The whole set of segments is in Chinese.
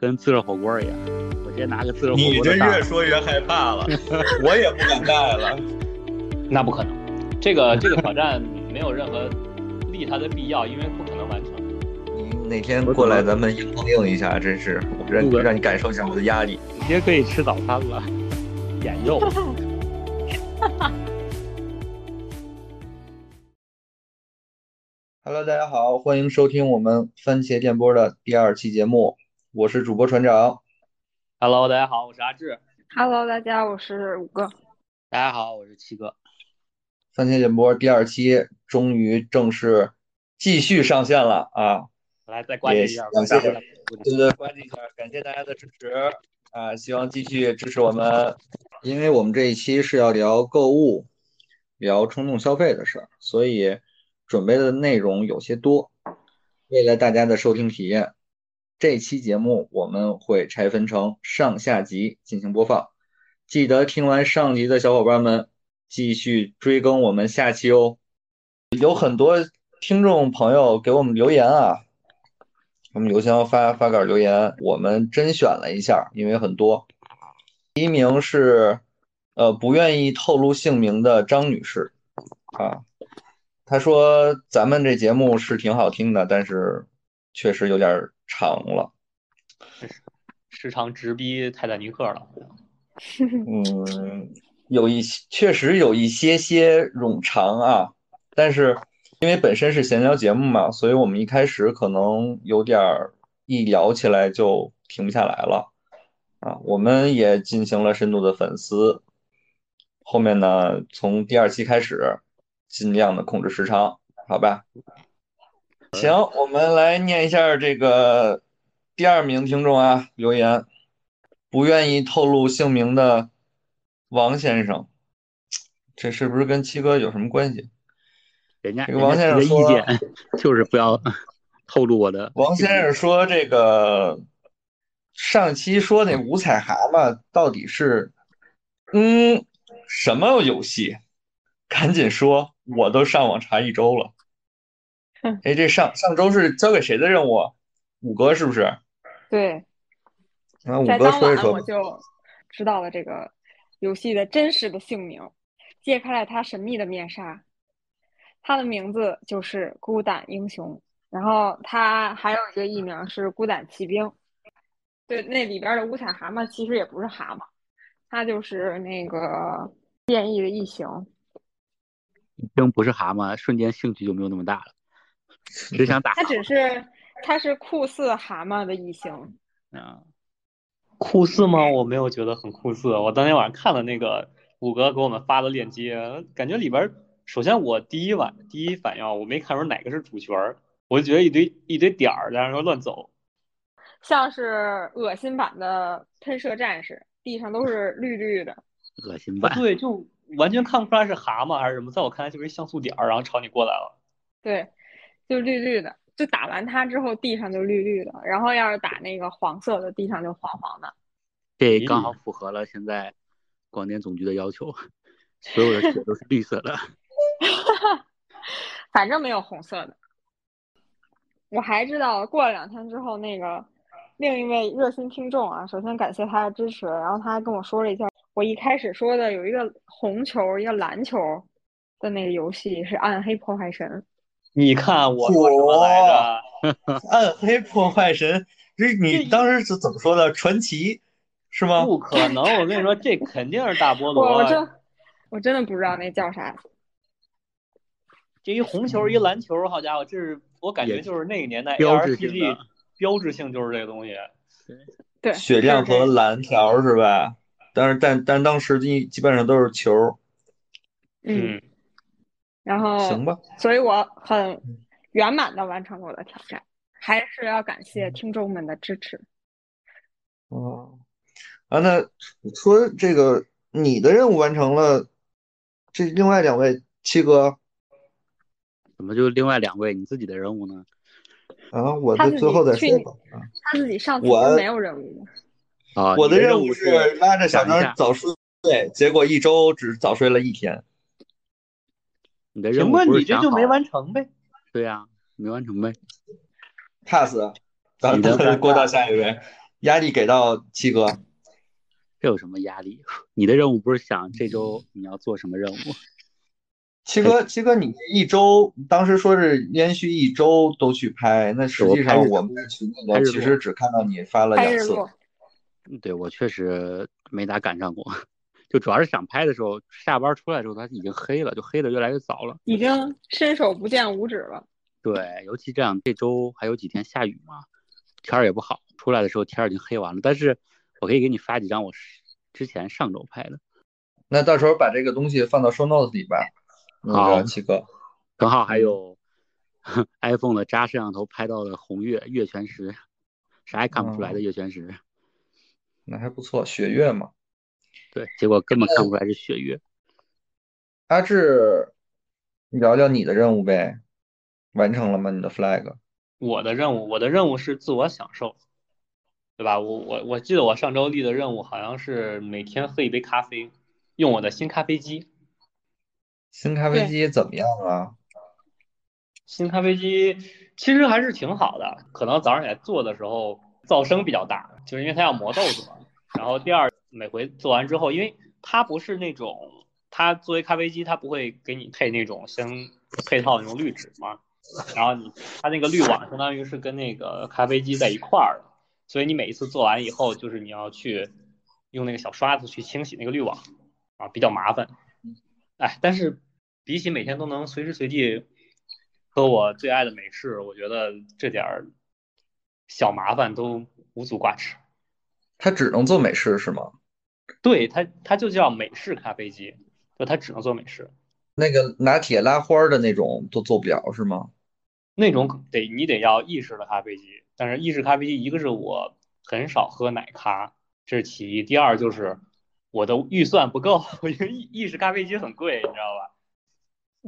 跟自热火锅一样，我直接拿个自热火锅你这越说越害怕了，我也不敢带了。那不可能，这个这个挑战没有任何利他的必要，因为不可能完成。你哪天过来，咱们硬碰硬一下，真是让不让你感受一下我的压力。直接可以吃早餐了，眼肉。Hello，大家好，欢迎收听我们番茄电波的第二期节目，我是主播船长。Hello，大家好，我是阿志。Hello，大家，我是五哥。大家好，我是七哥。番茄电波第二期终于正式继续上线了啊！来，再关注一下吧。感谢对对，关注一下，感谢大家的支持啊！希望继续支持我们，因为我们这一期是要聊购物、聊冲动消费的事儿，所以准备的内容有些多。为了大家的收听体验，这期节目我们会拆分成上下集进行播放。记得听完上集的小伙伴们继续追更我们下期哦。有很多听众朋友给我们留言啊。我们邮箱发发稿留言，我们甄选了一下，因为很多。第一名是，呃，不愿意透露姓名的张女士，啊，她说咱们这节目是挺好听的，但是确实有点长了，时长直逼泰坦尼克了。嗯，有一些确实有一些些冗长啊，但是。因为本身是闲聊节目嘛，所以我们一开始可能有点儿一聊起来就停不下来了啊。我们也进行了深度的反思，后面呢，从第二期开始尽量的控制时长，好吧？行，我们来念一下这个第二名听众啊留言，不愿意透露姓名的王先生，这是不是跟七哥有什么关系？人家这个王先生的意见就是不要透露我的。王先生说：“这个上期说那五彩蛤蟆到底是嗯什么游戏？赶紧说，我都上网查一周了。哎，这上上周是交给谁的任务？五哥是不是？对。啊，五哥说一说。我就知道了这个游戏的真实的姓名，揭开了他神秘的面纱。”他的名字就是孤胆英雄，然后他还有一个艺名是孤胆骑兵。对，那里边的五彩蛤蟆其实也不是蛤蟆，它就是那个变异的异形。一听不是蛤蟆，瞬间兴趣就没有那么大了，只想打。它只是，它是酷似蛤蟆的异形。啊，酷似吗？我没有觉得很酷似。我当天晚上看了那个五哥给我们发的链接，感觉里边。首先，我第一晚第一反应，我没看出哪个是主角儿，我就觉得一堆一堆点儿在那乱走，像是恶心版的喷射战士，地上都是绿绿的。恶心版。对，就完全看不出来是蛤蟆还是什么，在我看来就是一像素点儿，然后朝你过来了。对，就绿绿的，就打完它之后地上就绿绿的，然后要是打那个黄色的，地上就黄黄的。这刚好符合了现在广电总局的要求，所有的血都是绿色的。反正没有红色的。我还知道，过了两天之后，那个另一位热心听众啊，首先感谢他的支持，然后他还跟我说了一下，我一开始说的有一个红球、一个蓝球的那个游戏是《暗黑破坏神》。你看我说什么来着？暗黑破坏神，这你当时是怎么说的？传奇是吗？不可能！我跟你说，这肯定是大菠萝。我我真我真的不知道那叫啥。这一红球一篮球，好家伙，这是我感觉就是那个年代标志性 RPG 标志性就是这个东西。对，血量和蓝条是吧？但是但但当时基基本上都是球。嗯。然后行吧，所以我很圆满的完成了我的挑战，还是要感谢听众们的支持。哦，啊，那说这个你的任务完成了，这另外两位七哥。怎么就另外两位你自己的任务呢？啊，我的最后再说吧。他自己上次没有任务啊，我的任务是拉着小张早睡，结果一周只早睡了一天。你的任务请问你这就没完成呗？对呀、啊，没完成呗。pass，咱们 过到下一位。压力给到七哥。这有什么压力？你的任务不是想这周你要做什么任务？七哥，七哥，你一周当时说是连续一周都去拍，那实际上我们在群里面其实只看到你发了两次。对，我确实没咋赶上过，就主要是想拍的时候，下班出来之后它已经黑了，就黑的越来越早了，已经伸手不见五指了。对，尤其这样，这周还有几天下雨嘛，天儿也不好，出来的时候天儿已经黑完了。但是我可以给你发几张我之前上周拍的，那到时候把这个东西放到 show notes 里边。好，七哥，正好还有 iPhone 的扎摄像头拍到的红月月全食，啥也看不出来的月全食，那还不错，雪月嘛。对，结果根本看不出来是血月。阿志，聊聊你的任务呗，完成了吗？你的 flag？我的任务，我的任务是自我享受，对吧？我我我记得我上周立的任务好像是每天喝一杯咖啡，用我的新咖啡机。新咖啡机怎么样啊？新咖啡机其实还是挺好的，可能早上起来做的时候噪声比较大，就是因为它要磨豆子嘛。然后第二，每回做完之后，因为它不是那种，它作为咖啡机，它不会给你配那种相配套那种滤纸嘛。然后你它那个滤网相当于是跟那个咖啡机在一块儿的，所以你每一次做完以后，就是你要去用那个小刷子去清洗那个滤网啊，比较麻烦。哎，但是比起每天都能随时随地喝我最爱的美式，我觉得这点儿小麻烦都无足挂齿。它只能做美式是吗？对，它它就叫美式咖啡机，就它只能做美式。那个拿铁拉花的那种都做不了是吗？那种得你得要意式的咖啡机，但是意式咖啡机一个是我很少喝奶咖，这是其一，第二就是。我的预算不够，因为意意式咖啡机很贵，你知道吧？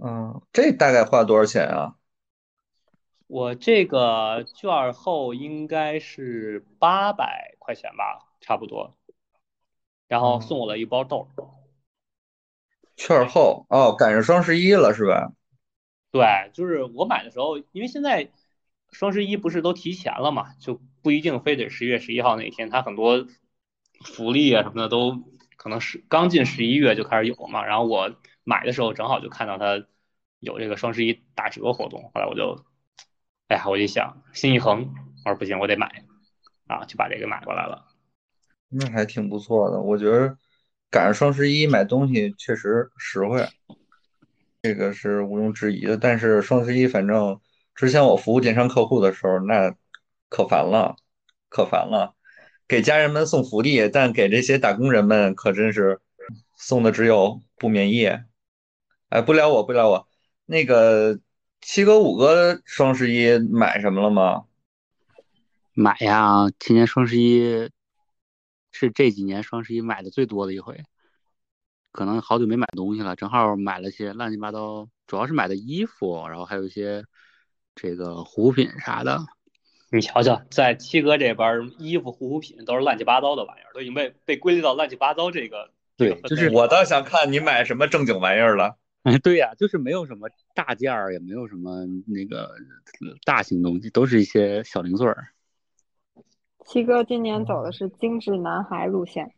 嗯，这大概花多少钱啊？我这个券后应该是八百块钱吧，差不多。然后送我了一包豆。券后哦，赶上双十一了是吧？对，就是我买的时候，因为现在双十一不是都提前了嘛，就不一定非得十一月十一号那天，它很多福利啊什么的都。可能是刚进十一月就开始有嘛，然后我买的时候正好就看到它有这个双十一打折活动，后来我就，哎呀，我一想心一横，我说不行，我得买，啊，就把这个买过来了。那还挺不错的，我觉得赶上双十一买东西确实实惠，这个是毋庸置疑的。但是双十一反正之前我服务电商客户的时候，那可烦了，可烦了。给家人们送福利，但给这些打工人们可真是送的只有不眠夜。哎，不聊我，不聊我。那个七哥、五哥双十一买什么了吗？买呀，今年双十一是这几年双十一买的最多的一回。可能好久没买东西了，正好买了些乱七八糟，主要是买的衣服，然后还有一些这个护肤品啥的。你瞧瞧，在七哥这边，衣服、护肤品都是乱七八糟的玩意儿，都已经被被归类到乱七八糟这个。对，就是我倒想看你买什么正经玩意儿了。哎，对呀，就是没有什么大件儿，也没有什么那个大型东西，都是一些小零碎儿。七哥今年走的是精致男孩路线，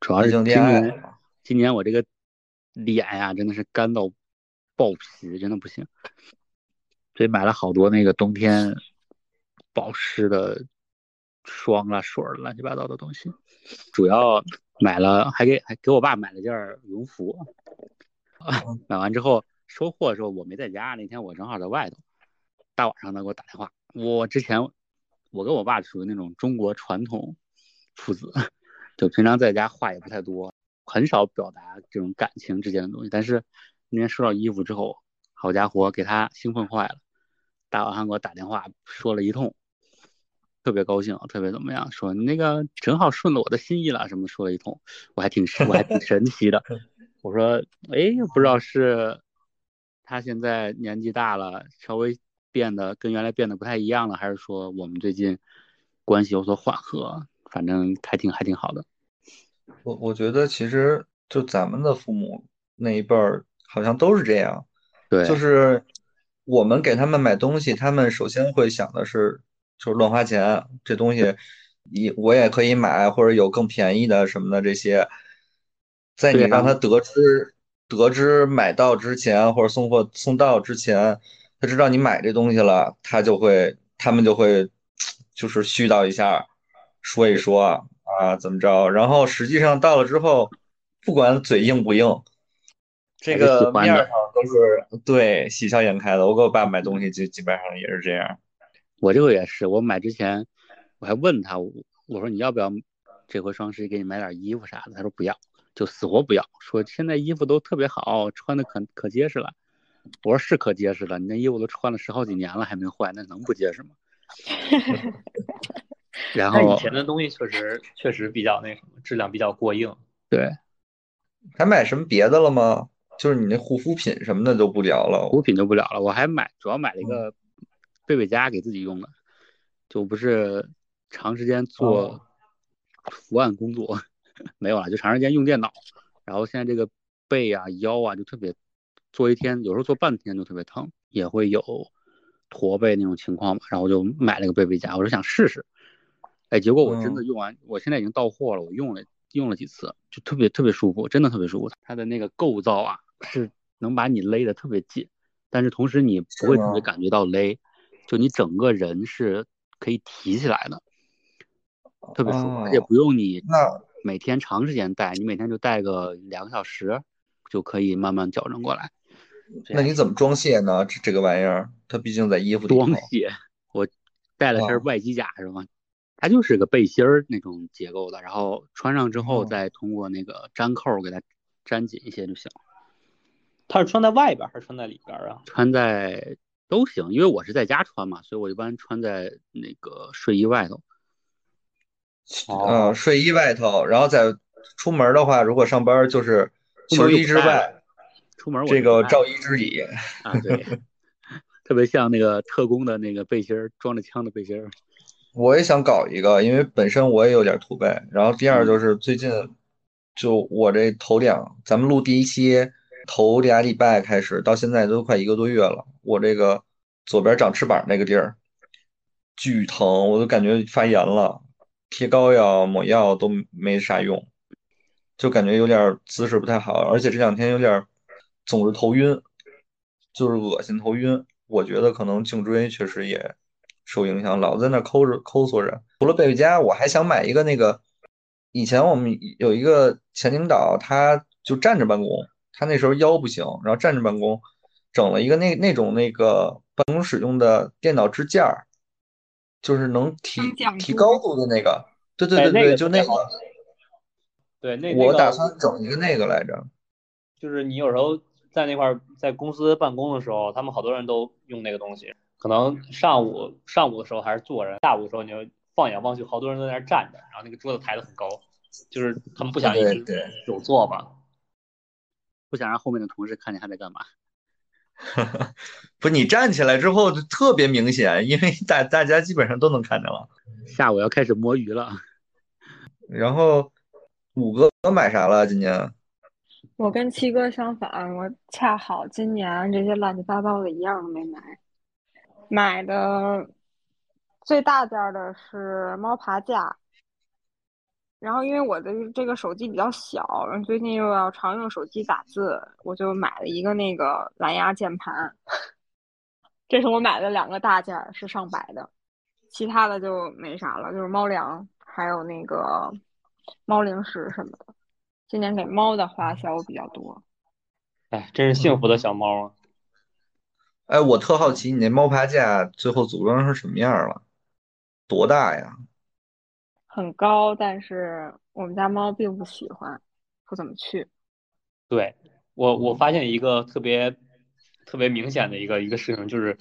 主要是今年，今年我这个脸呀，真的是干到爆皮，真的不行，所以买了好多那个冬天。保湿的霜啊、水儿乱七八糟的东西，主要买了，还给还给我爸买了件羽绒服。买完之后收货的时候我没在家，那天我正好在外头。大晚上的给我打电话，我之前我跟我爸属于那种中国传统父子，就平常在家话也不太多，很少表达这种感情之间的东西。但是那天收到衣服之后，好家伙，给他兴奋坏了，大晚上给我打电话说了一通。特别高兴，特别怎么样？说你那个正好顺了我的心意了，什么说了一通，我还挺我还挺神奇的。我说，哎，不知道是他现在年纪大了，稍微变得跟原来变得不太一样了，还是说我们最近关系有所缓和？反正还挺还挺好的。我我觉得其实就咱们的父母那一辈儿，好像都是这样。对，就是我们给他们买东西，他们首先会想的是。就是乱花钱，这东西你我也可以买，或者有更便宜的什么的这些，在你让他得知得知买到之前或者送货送到之前，他知道你买这东西了，他就会他们就会就是絮叨一下，说一说啊怎么着，然后实际上到了之后，不管嘴硬不硬，这个面上都是对喜笑颜开的。我给我爸买东西就基本上也是这样。我这个也是，我买之前我还问他，我说你要不要这回双十一给你买点衣服啥的？他说不要，就死活不要，说现在衣服都特别好，穿的可可结实了。我说是可结实了，你那衣服都穿了十好几年了还没坏，那能不结实吗？然后以前的东西确实确实比较那什么，质量比较过硬。对，还买什么别的了吗？就是你那护肤品什么的就不聊了，护肤品就不聊了。我还买，主要买了一个。贝贝佳给自己用的，就不是长时间做伏案工作，没有了，就长时间用电脑。然后现在这个背啊、腰啊就特别，做一天有时候做半天就特别疼，也会有驼背那种情况嘛。然后我就买了个背背佳，我是想试试。哎，结果我真的用完，我现在已经到货了，我用了用了几次，就特别特别舒服，真的特别舒服。它的那个构造啊，是能把你勒得特别紧，但是同时你不会特别感觉到勒。就你整个人是可以提起来的，特别舒服，而且不用你每天长时间戴，你每天就戴个两个小时，就可以慢慢矫正过来。那你怎么装卸呢？这这个玩意儿，它毕竟在衣服里装卸，我带了身外机甲是吗？它就是个背心儿那种结构的，然后穿上之后再通过那个粘扣给它粘紧一些就行。它是穿在外边还是穿在里边啊？穿在。都行，因为我是在家穿嘛，所以我一般穿在那个睡衣外头。嗯，睡衣外头，然后在出门的话，如果上班就是秋衣之外，出门这个罩衣之己啊，对，特别像那个特工的那个背心儿，装着枪的背心儿。我也想搞一个，因为本身我也有点驼背。然后第二就是最近，就我这头两，咱们录第一期。头俩礼拜开始到现在都快一个多月了，我这个左边长翅膀那个地儿巨疼，我都感觉发炎了，贴膏药抹药都没啥用，就感觉有点姿势不太好，而且这两天有点总是头晕，就是恶心头晕。我觉得可能颈椎确实也受影响，老在那抠着抠索着。除了贝贝佳，我还想买一个那个，以前我们有一个前领导，他就站着办公。他那时候腰不行，然后站着办公，整了一个那那种那个办公室用的电脑支架儿，就是能提提高度的那个。对对对对，就那个。对，那我打算整一个那个来着。就是你有时候在那块在公司办公的时候，他们好多人都用那个东西。可能上午上午的时候还是坐着，下午的时候你就放眼望去，好多人都在那站着，然后那个桌子抬得很高，就是他们不想一直久坐吧。不想让后面的同事看见他在干嘛。不，你站起来之后就特别明显，因为大大家基本上都能看见了。下午要开始摸鱼了。然后五哥买啥了？今年？我跟七哥相反，我恰好今年这些乱七八糟的一样都没买。买的最大件的是猫爬架。然后，因为我的这个手机比较小，然后最近又要常用手机打字，我就买了一个那个蓝牙键盘。这是我买的两个大件，是上百的，其他的就没啥了，就是猫粮，还有那个猫零食什么的。今年给猫的花销比较多。哎，真是幸福的小猫啊！哎，我特好奇，你那猫爬架最后组装成什么样了？多大呀？很高，但是我们家猫并不喜欢，不怎么去。对我，我发现一个特别特别明显的一个一个事情，就是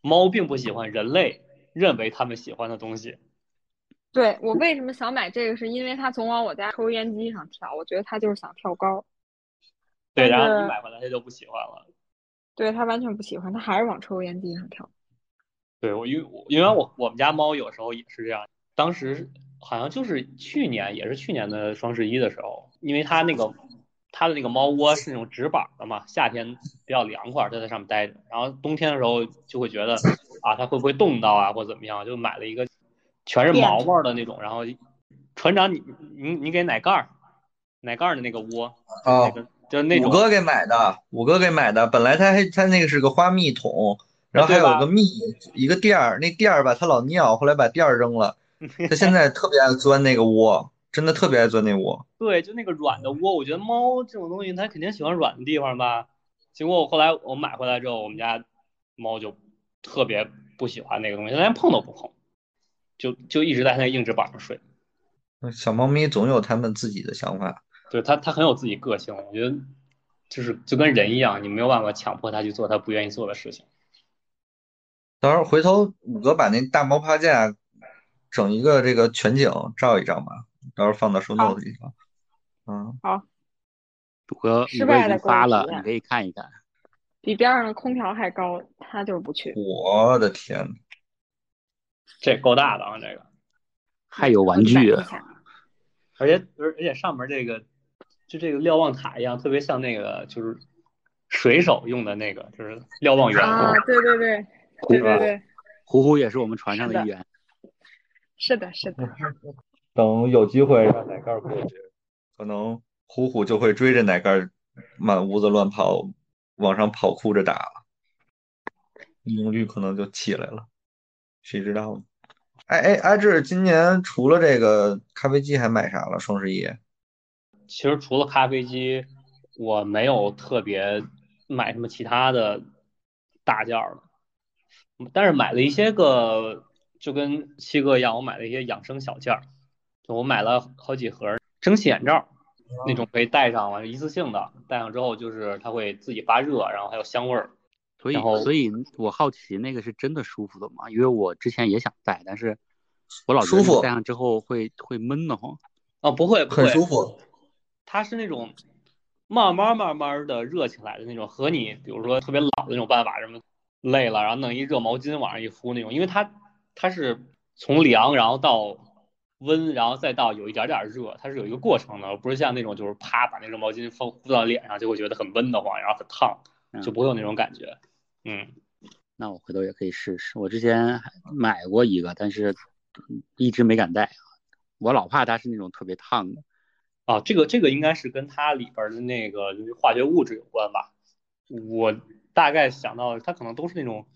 猫并不喜欢人类认为它们喜欢的东西。对我为什么想买这个，是因为它总往我家抽烟机上跳，我觉得它就是想跳高。对，然后你买回来它就不喜欢了。对，它完全不喜欢，它还是往抽烟机上跳。对我，因为因为我我们家猫有时候也是这样，当时。好像就是去年，也是去年的双十一的时候，因为它那个它的那个猫窝是那种直板的嘛，夏天比较凉快，它在上面待着，然后冬天的时候就会觉得啊，它会不会冻到啊，或怎么样，就买了一个全是毛毛的那种。然后船长，你你你给奶盖儿，奶盖儿的那个窝啊，就那种。五哥给买的，五哥给买的。本来他还他那个是个花蜜桶，然后还有个蜜一个垫儿，那垫儿吧他老尿，后来把垫儿扔了。他现在特别爱钻那个窝，真的特别爱钻那窝。对，就那个软的窝，我觉得猫这种东西它肯定喜欢软的地方吧。结果我后来我买回来之后，我们家猫就特别不喜欢那个东西，它连碰都不碰，就就一直在那硬纸板上睡。小猫咪总有它们自己的想法，对它它很有自己个性，我觉得就是就跟人一样，你没有办法强迫它去做它不愿意做的事情。到时候回头五哥把那大猫趴架整一个这个全景照一张吧，到时候放到收 note 里头。嗯，好。五哥五哥已经发了，你可以看一看。比边上的空调还高，他就是不去。我的天，这够大的啊！这个还有玩具，而且而而且上面这个就这个瞭望塔一样，特别像那个就是水手用的那个，就是瞭望员。啊，对对对，对对对。虎虎也是我们船上的一员。是的，是的。等有机会让奶盖过去，可能。虎虎就会追着奶盖满屋子乱跑，往上跑，哭着打，利用率可能就起来了，谁知道呢？哎哎，阿志，今年除了这个咖啡机还买啥了？双十一？其实除了咖啡机，我没有特别买什么其他的大件儿了，但是买了一些个，就跟七哥一样，我买了一些养生小件儿，就我买了好几盒蒸汽眼罩。那种可以戴上完一次性的，戴上之后就是它会自己发热，然后还有香味儿。所以，所以我好奇那个是真的舒服的吗？因为我之前也想戴，但是我老觉得戴上之后会会闷得慌。哦，不会，不会，很舒服。它是那种慢慢慢慢的热起来的那种，和你比如说特别老的那种办法，什么累了然后弄一热毛巾往上一敷那种，因为它它是从凉然后到。温，然后再到有一点点热，它是有一个过程的，不是像那种就是啪把那种毛巾敷敷到脸上就会觉得很闷得慌，然后很烫，就不会有那种感觉。嗯，那我回头也可以试试。我之前买过一个，但是一直没敢戴，我老怕它是那种特别烫的。啊，这个这个应该是跟它里边的那个就是化学物质有关吧？我大概想到它可能都是那种。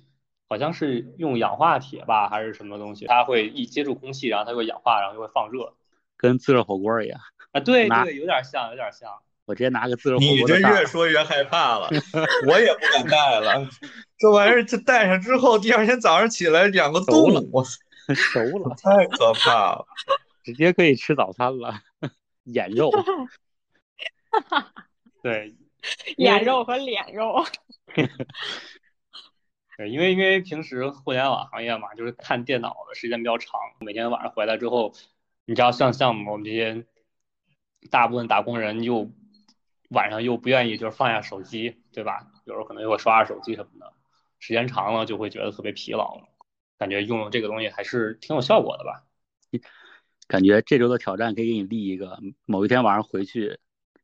好像是用氧化铁吧，还是什么东西？它会一接触空气，然后它会氧化，然后就会放热，跟自热火锅一样啊。对对，有点像，有点像。我直接拿个自热火锅。你这越说越害怕了，我也不敢戴了。这玩意儿这戴上之后，第二天早上起来两个洞，我熟了，太可怕了，直接可以吃早餐了。眼肉，对，眼肉和脸肉。对，因为因为平时互联网行业嘛，就是看电脑的时间比较长，每天晚上回来之后，你知道像像我们这些大部分打工人又晚上又不愿意就是放下手机，对吧？有时候可能又会刷刷手机什么的，时间长了就会觉得特别疲劳了。感觉用用这个东西还是挺有效果的吧？感觉这周的挑战可以给你立一个，某一天晚上回去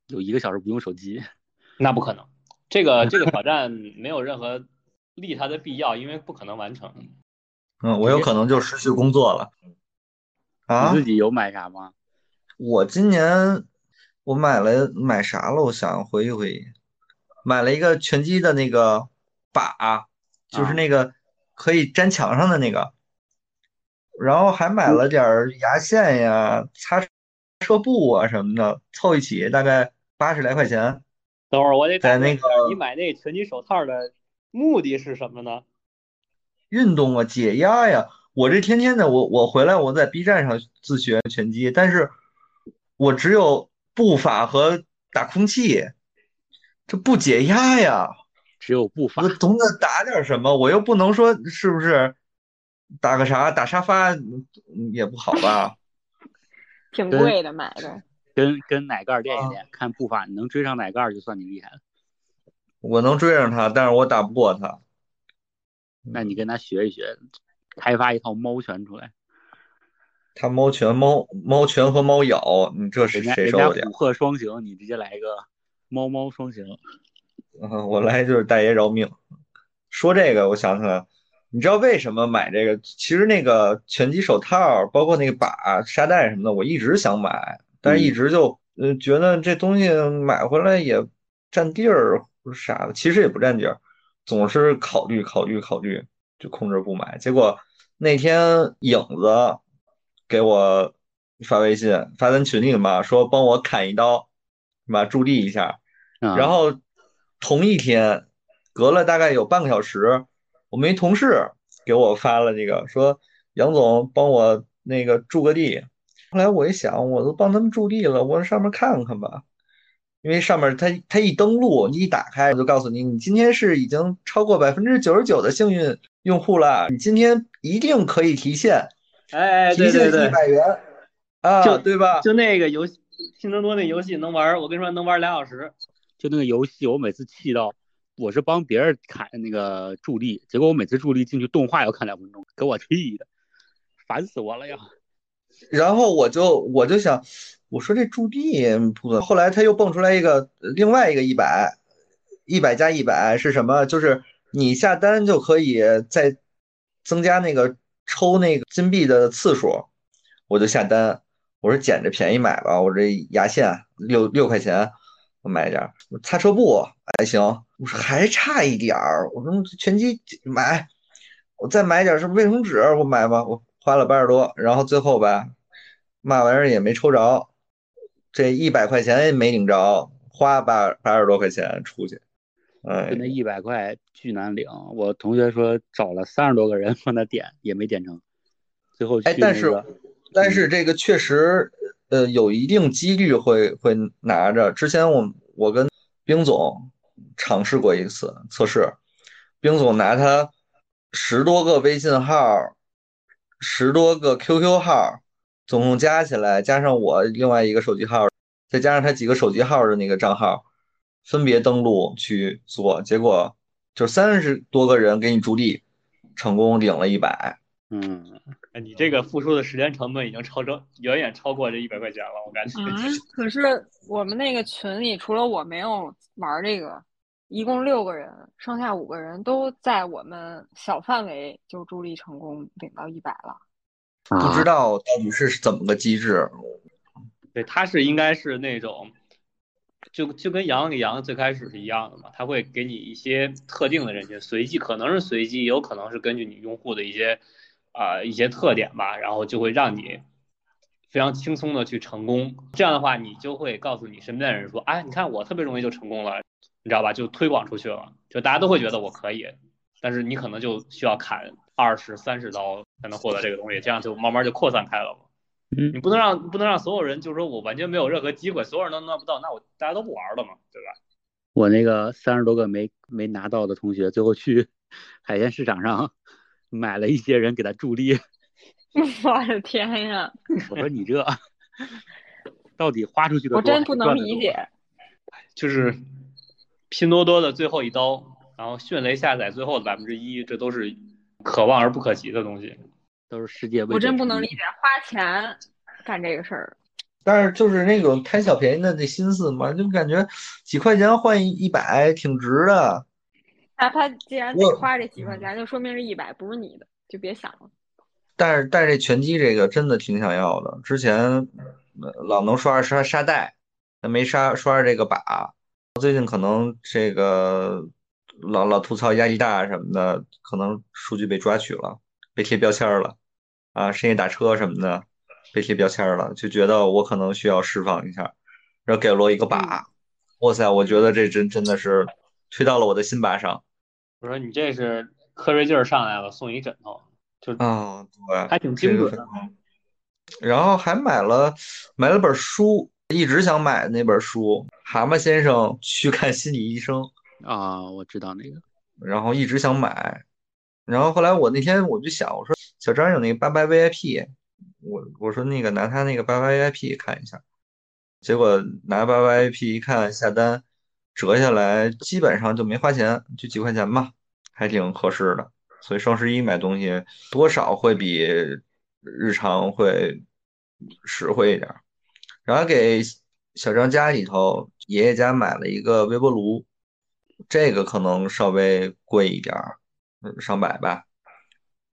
有一个小时不用手机。那不可能，这个 这个挑战没有任何。立它的必要，因为不可能完成。嗯，我有可能就失去工作了。啊？你自己有买啥吗？我今年我买了买啥了？我想回忆回忆，买了一个拳击的那个把，就是那个可以粘墙上的那个。然后还买了点牙线呀、擦车布啊什么的，凑一起大概八十来块钱。等会儿我得在那个你买那拳击手套的。目的是什么呢？运动啊，解压呀！我这天天的，我我回来我在 B 站上自学拳击，但是我只有步法和打空气，这不解压呀！只有步法，我总得打点什么，我又不能说是不是打个啥打沙发也不好吧？挺贵的买的，跟跟奶盖练一练，看步法，你能追上奶盖就算你厉害了。我能追上他，但是我打不过他。那你跟他学一学，开发一套猫拳出来。他猫拳、猫猫拳和猫咬，你这是谁受的？虎鹤双行，你直接来一个猫猫双行。嗯，我来就是大爷饶命。说这个，我想起来，你知道为什么买这个？其实那个拳击手套，包括那个把、沙袋什么的，我一直想买，但是一直就呃觉得这东西买回来也占地儿啥的，其实也不占地儿，总是考虑考虑考虑，就控制不买。结果那天影子给我发微信，发咱群里嘛，说帮我砍一刀，是吧？助力一下。然后同一天，隔了大概有半个小时。我们一同事给我发了这个，说杨总帮我那个助个力。后来我一想，我都帮他们助力了，我上面看看吧。因为上面他他一登录，你一打开就告诉你，你今天是已经超过百分之九十九的幸运用户了，你今天一定可以提现，哎，对对对百元啊，对吧？就那个游戏拼多多那游戏能玩，我跟你说能玩俩小时。就那个游戏，我每次气到。我是帮别人砍那个助力，结果我每次助力进去动画要看两分钟，给我气的，烦死我了呀！然后我就我就想，我说这助力不，后来他又蹦出来一个另外一个一百，一百加一百是什么？就是你下单就可以再增加那个抽那个金币的次数，我就下单，我说捡着便宜买吧，我这牙线六六块钱。我买点擦车布还行，我说还差一点儿，我说拳击买，我再买点什么卫生纸，我买吧，我花了八十多，然后最后吧，嘛玩意儿也没抽着，这一百块钱也没领着，花八八十多块钱出去，哎，那一百块巨难领，我同学说找了三十多个人帮他点，也没点成，最后哎，但是但是这个确实。呃，有一定几率会会拿着。之前我我跟冰总尝试过一次测试，冰总拿他十多个微信号、十多个 QQ 号，总共加起来，加上我另外一个手机号，再加上他几个手机号的那个账号，分别登录去做，结果就三十多个人给你助力，成功领了一百。嗯，你这个付出的时间成本已经超超远远超过这一百块钱了，我感觉。啊，可是我们那个群里除了我没有玩这个，一共六个人，剩下五个人都在我们小范围就助力成功领到一百了。不知道到底是怎么个机制？对，他是应该是那种，就就跟羊羊最开始是一样的嘛，他会给你一些特定的人群，随机可能是随机，有可能是根据你用户的一些。啊，一些特点吧，然后就会让你非常轻松的去成功。这样的话，你就会告诉你身边的人说：“哎，你看我特别容易就成功了，你知道吧？”就推广出去了，就大家都会觉得我可以。但是你可能就需要砍二十三十刀才能获得这个东西，这样就慢慢就扩散开了嘛。嗯，你不能让不能让所有人就是说我完全没有任何机会，所有人都拿不到，那我大家都不玩了嘛，对吧？我那个三十多个没没拿到的同学，最后去 海鲜市场上。买了一些人给他助力，我的天呀！我说你这到底花出去的我真不能理解。就是拼多多的最后一刀，然后迅雷下载最后的百分之一，这都是可望而不可及的东西，都是世界杯。我真不能理解花钱干这个事儿。但是就是那种贪小便宜的那心思嘛，就感觉几块钱换一一百挺值的。哪怕既然得花这几块钱，就说明这一百，不是你的，就别想了。但是，但是这拳击这个真的挺想要的。之前老能刷刷沙袋，那没刷刷这个把。最近可能这个老老吐槽压力大什么的，可能数据被抓取了，被贴标签了啊，深夜打车什么的被贴标签了，就觉得我可能需要释放一下，然后给了我一个把。哇塞，我觉得这真真的是推到了我的心把上。我说你这是瞌睡劲儿上来了，送一枕头，就啊，对，还挺精准的。然后还买了买了本书，一直想买那本书《蛤蟆先生去看心理医生》啊，我知道那个，然后一直想买，然后后来我那天我就想，我说小张有那个八八 VIP，我我说那个拿他那个八八 VIP 看一下，结果拿八八 VIP 一看下单。折下来基本上就没花钱，就几块钱吧，还挺合适的。所以双十一买东西多少会比日常会实惠一点。然后给小张家里头爷爷家买了一个微波炉，这个可能稍微贵一点儿，上百吧。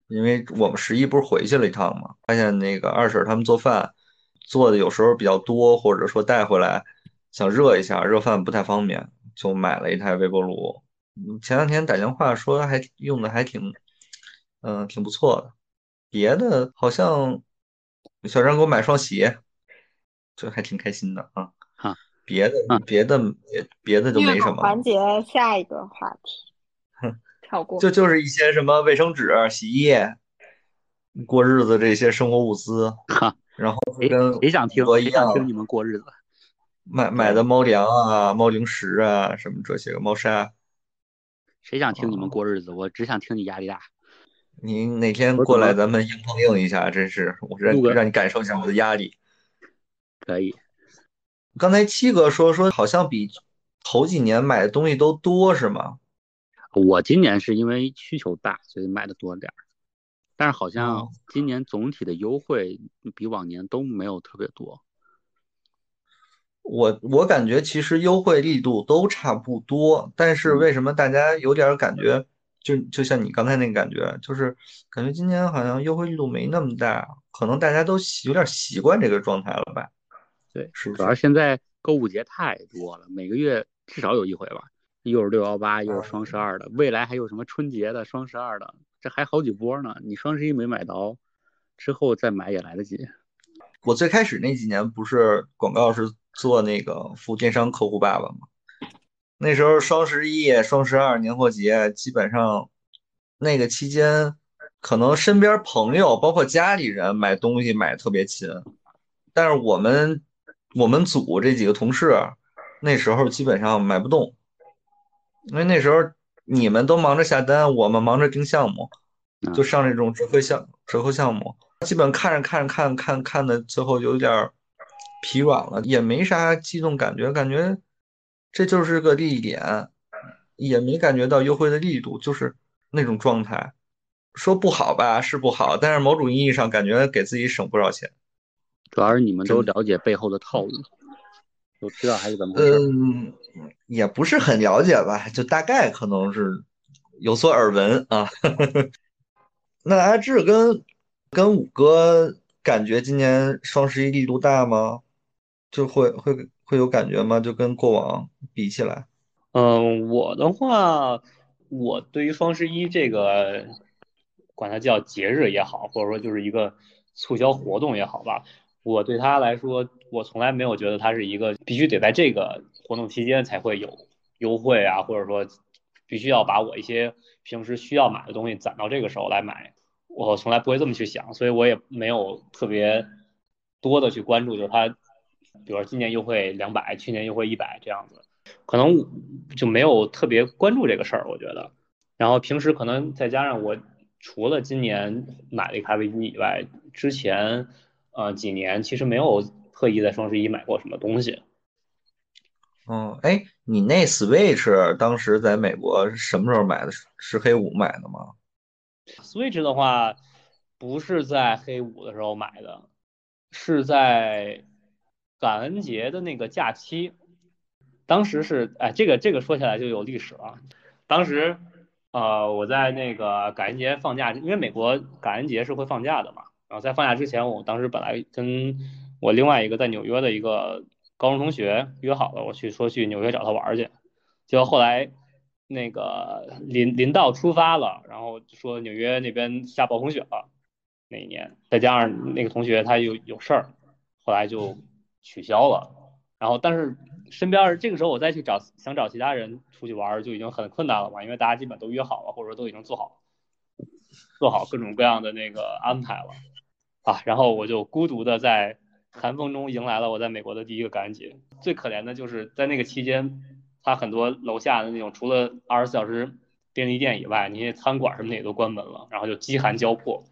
因为我们十一不是回去了一趟嘛，发现那个二婶他们做饭做的有时候比较多，或者说带回来想热一下，热饭不太方便，就买了一台微波炉。前两天打电话说还用的还挺，嗯，挺不错的。别的好像小张给我买双鞋，就还挺开心的啊。哈，别的别的别的就没什么。环节下一个话题。跳过。就就是一些什么卫生纸、洗衣液、过日子这些生活物资。哈，然后跟谁想听？谁想听你们过日子？买买的猫粮啊、猫零食啊，什么这些个猫砂。谁想听你们过日子？我只想听你压力大。您哪天过来，咱们硬碰硬一下，真是我让让你感受一下我的压力。可以。刚才七哥说说，好像比头几年买的东西都多，是吗？我今年是因为需求大，所以买的多点儿。但是好像今年总体的优惠比往年都没有特别多。我我感觉其实优惠力度都差不多，但是为什么大家有点感觉，就就像你刚才那个感觉，就是感觉今年好像优惠力度没那么大，可能大家都有点习惯这个状态了吧？对，是主要现在购物节太多了，每个月至少有一回吧，又是六幺八，又是双十二的，未来还有什么春节的、双十二的，这还好几波呢。你双十一没买到，之后再买也来得及。我最开始那几年不是广告是。做那个副电商客户爸爸嘛，那时候双十一、双十二、年货节，基本上那个期间，可能身边朋友包括家里人买东西买特别勤，但是我们我们组这几个同事那时候基本上买不动，因为那时候你们都忙着下单，我们忙着盯项目，就上这种折扣项折扣项目，基本看着看着看看看的最后有点。疲软了，也没啥激动感觉，感觉这就是个利益点，也没感觉到优惠的力度，就是那种状态。说不好吧，是不好，但是某种意义上感觉给自己省不少钱。主要是你们都了解背后的套路，都知道还是怎么回事？嗯，也不是很了解吧，就大概可能是有所耳闻啊。那阿志跟跟五哥感觉今年双十一力度大吗？就会会会有感觉吗？就跟过往比起来，嗯，我的话，我对于双十一这个，管它叫节日也好，或者说就是一个促销活动也好吧，我对他来说，我从来没有觉得它是一个必须得在这个活动期间才会有优惠啊，或者说必须要把我一些平时需要买的东西攒到这个时候来买，我从来不会这么去想，所以我也没有特别多的去关注，就是它。比如说今年优惠两百，去年优惠一百这样子，可能就没有特别关注这个事儿，我觉得。然后平时可能再加上我除了今年买了一咖啡机以外，之前呃几年其实没有特意在双十一买过什么东西。嗯，哎，你那 Switch 当时在美国什么时候买的？是黑五买的吗？Switch 的话不是在黑五的时候买的，是在。感恩节的那个假期，当时是哎，这个这个说起来就有历史了。当时，呃，我在那个感恩节放假，因为美国感恩节是会放假的嘛。然后在放假之前，我当时本来跟我另外一个在纽约的一个高中同学约好了，我去说去纽约找他玩去。结果后来那个临临到出发了，然后说纽约那边下暴风雪了那一年，再加上那个同学他有有事儿，后来就。取消了，然后但是身边这个时候我再去找想找其他人出去玩就已经很困难了嘛，因为大家基本都约好了，或者说都已经做好做好各种各样的那个安排了啊，然后我就孤独的在寒风中迎来了我在美国的第一个感恩节。最可怜的就是在那个期间，他很多楼下的那种除了二十四小时便利店以外，那些餐馆什么的也都关门了，然后就饥寒交迫。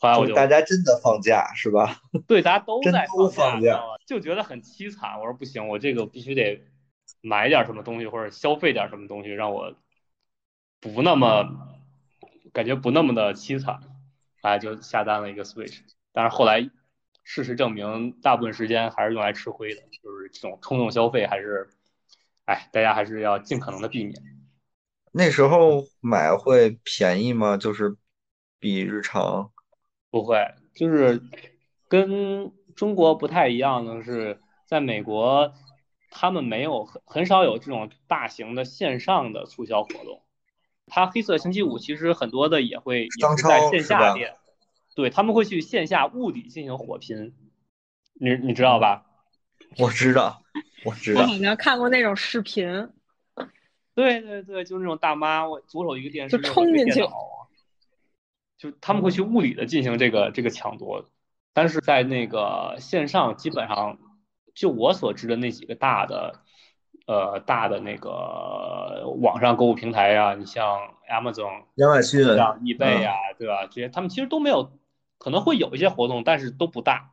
后来我就大家真的放假是吧？对，大家都在放假，就觉得很凄惨。我说不行，我这个必须得买点什么东西或者消费点什么东西，让我不那么感觉不那么的凄惨。哎，就下单了一个 Switch。但是后来事实证明，大部分时间还是用来吃灰的，就是这种冲动消费还是，哎，大家还是要尽可能的避免。那时候买会便宜吗？就是。比日常？不会，就是跟中国不太一样的是，在美国，他们没有很很少有这种大型的线上的促销活动。它黑色星期五其实很多的也会也是在线下店，对他们会去线下物理进行火拼，你你知道吧？我知道，我知道。我好像看过那种视频。对对对，就是那种大妈，我左手一个电视，就冲进去，就他们会去物理的进行这个这个抢夺，但是在那个线上，基本上就我所知的那几个大的。呃，大的那个网上购物平台呀，你像 Amazon、亚马逊、像易贝呀，对吧？这些他们其实都没有，可能会有一些活动，但是都不大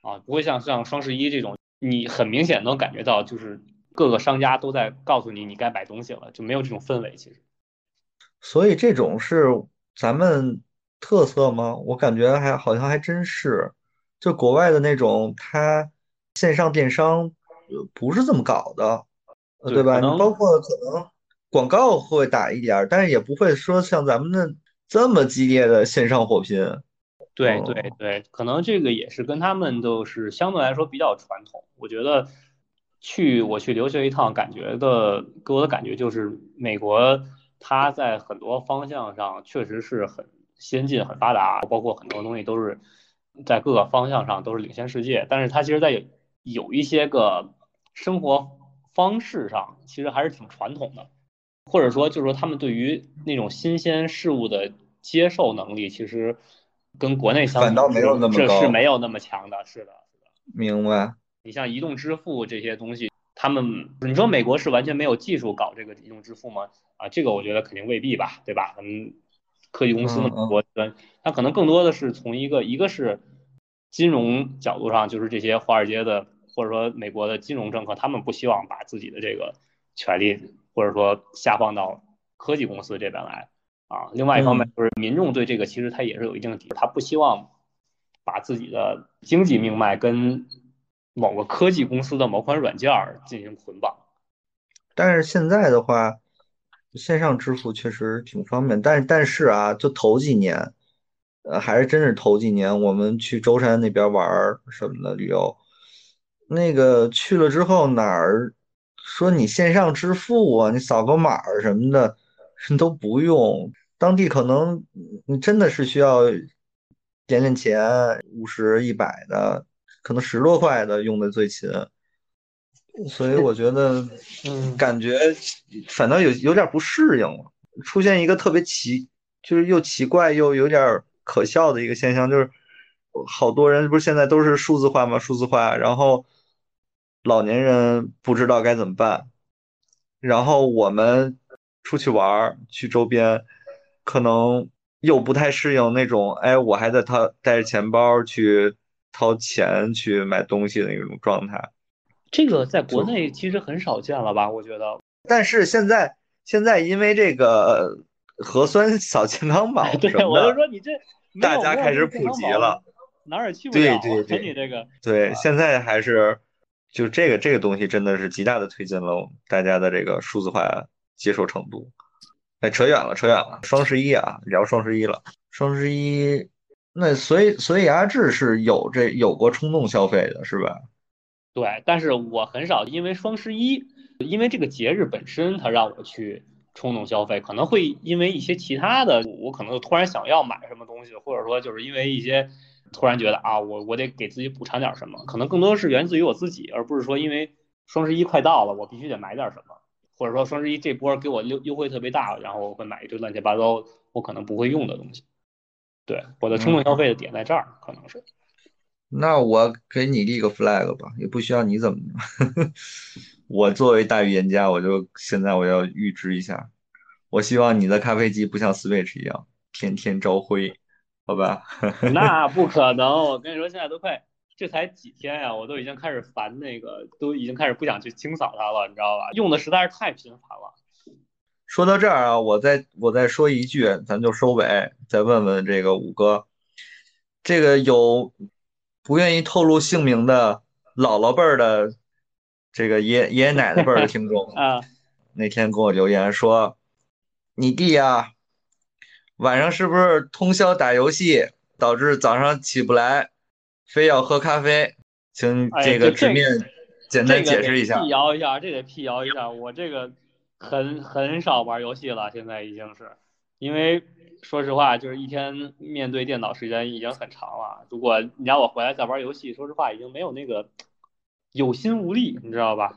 啊，不会像像双十一这种，你很明显能感觉到，就是各个商家都在告诉你你该买东西了，就没有这种氛围。其实，所以这种是咱们特色吗？我感觉还好像还真是，就国外的那种，它线上电商不是这么搞的。对吧？你包括可能广告会打一点，但是也不会说像咱们那这么激烈的线上火拼。对对对，可能这个也是跟他们都是相对来说比较传统。我觉得去我去留学一趟，感觉的给我的感觉就是美国它在很多方向上确实是很先进、很发达，包括很多东西都是在各个方向上都是领先世界。但是它其实，在有一些个生活。方式上其实还是挺传统的，或者说就是说他们对于那种新鲜事物的接受能力，其实跟国内相比这是没有那么强的，是的，是的。明白。你像移动支付这些东西，他们你说美国是完全没有技术搞这个移动支付吗？啊，这个我觉得肯定未必吧，对吧？咱们科技公司那么多，它可能更多的是从一个一个是金融角度上，就是这些华尔街的。或者说，美国的金融政客他们不希望把自己的这个权利，或者说下放到科技公司这边来啊。另外一方面，就是民众对这个其实他也是有一定的抵触，他不希望把自己的经济命脉跟某个科技公司的某款软件进行捆绑。但是现在的话，线上支付确实挺方便。但是但是啊，就头几年，呃，还是真是头几年，我们去舟山那边玩什么的旅游。那个去了之后哪儿说你线上支付啊，你扫个码什么的都不用。当地可能你真的是需要点点钱，五十、一百的，可能十多块的用的最勤。所以我觉得，嗯，感觉反倒有有点不适应了。出现一个特别奇，就是又奇怪又有点可笑的一个现象，就是好多人不是现在都是数字化吗？数字化，然后。老年人不知道该怎么办，然后我们出去玩儿去周边，可能又不太适应那种，哎，我还在掏带着钱包去掏钱去买东西的那种状态。这个在国内其实很少见了吧？我觉得。但是现在现在因为这个核酸 扫健康码对，我就说你这大家开始普及了，哪儿也去不了。对对对，你这个对，现在还是。就这个这个东西真的是极大的推进了我们大家的这个数字化接受程度。哎，扯远了，扯远了。双十一啊，聊双十一了。双十一，那所以所以阿志是有这有过冲动消费的是吧？对，但是我很少因为双十一，因为这个节日本身它让我去冲动消费，可能会因为一些其他的，我可能就突然想要买什么东西，或者说就是因为一些。突然觉得啊，我我得给自己补偿点什么，可能更多是源自于我自己，而不是说因为双十一快到了，我必须得买点什么，或者说双十一这波给我优优惠特别大，然后我会买一堆乱七八糟我可能不会用的东西。对，我的冲动消费的点在这儿，可能是。那我给你立个 flag 吧，也不需要你怎么 我作为大预言家，我就现在我要预知一下，我希望你的咖啡机不像 Switch 一样天天招灰。好吧，那不可能！我跟你说，现在都快，这才几天呀，我都已经开始烦那个，都已经开始不想去清扫它了，你知道吧？用的实在是太频繁了。说到这儿啊，我再我再说一句，咱就收尾，再问问这个五哥，这个有不愿意透露姓名的姥姥辈儿的这个爷爷爷奶奶辈儿的听众 啊，那天给我留言说，你弟呀。晚上是不是通宵打游戏，导致早上起不来，非要喝咖啡？请这个直面简单解释一下。辟谣一下，这得辟谣一下。我这个很很少玩游戏了，现在已经是，因为说实话，就是一天面对电脑时间已经很长了。如果你让我回来再玩游戏，说实话，已经没有那个有心无力，你知道吧？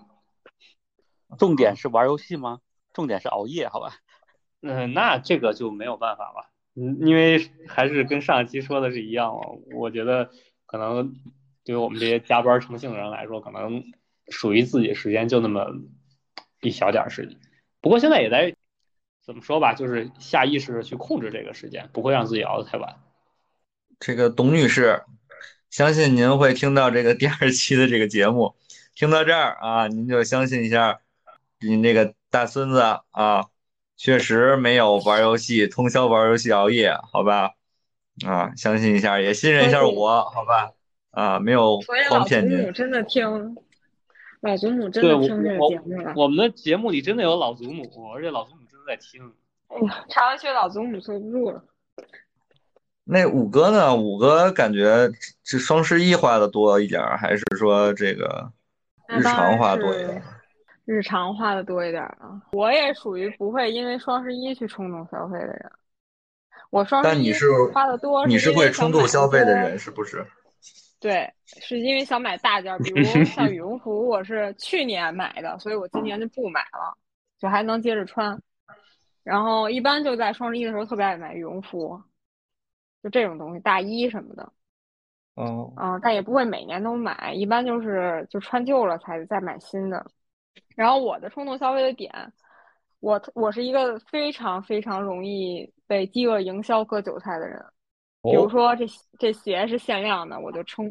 重点是玩游戏吗？重点是熬夜，好吧？嗯，那这个就没有办法了。嗯，因为还是跟上一期说的是一样。我觉得可能对于我们这些加班成性的人来说，可能属于自己时间就那么一小点时间。不过现在也在怎么说吧，就是下意识的去控制这个时间，不会让自己熬得太晚。这个董女士，相信您会听到这个第二期的这个节目，听到这儿啊，您就相信一下。您那个大孙子啊，确实没有玩游戏，通宵玩游戏熬夜，好吧？啊，相信一下，也信任一下我，好吧？啊，没有光骗你。老祖母真的听，老祖母真的听这个节目了。我们的节目里真的有老祖母，而且老祖母真的在听。哎呀，插完去老祖母坐不住了。那五哥呢？五哥感觉这双十一花的多一点，还是说这个日常花多一点？日常花的多一点啊，我也属于不会因为双十一去冲动消费的人。我双十一花的多，你是会冲动消费的人是不是？对，是因为想买大件，比如 像羽绒服，我是去年买的，所以我今年就不买了，就还能接着穿。然后一般就在双十一的时候特别爱买羽绒服，就这种东西，大衣什么的。哦。嗯，但也不会每年都买，一般就是就穿旧了才再买新的。然后我的冲动消费的点，我我是一个非常非常容易被饥饿营销割韭菜的人。比如说这这鞋是限量的，我就冲；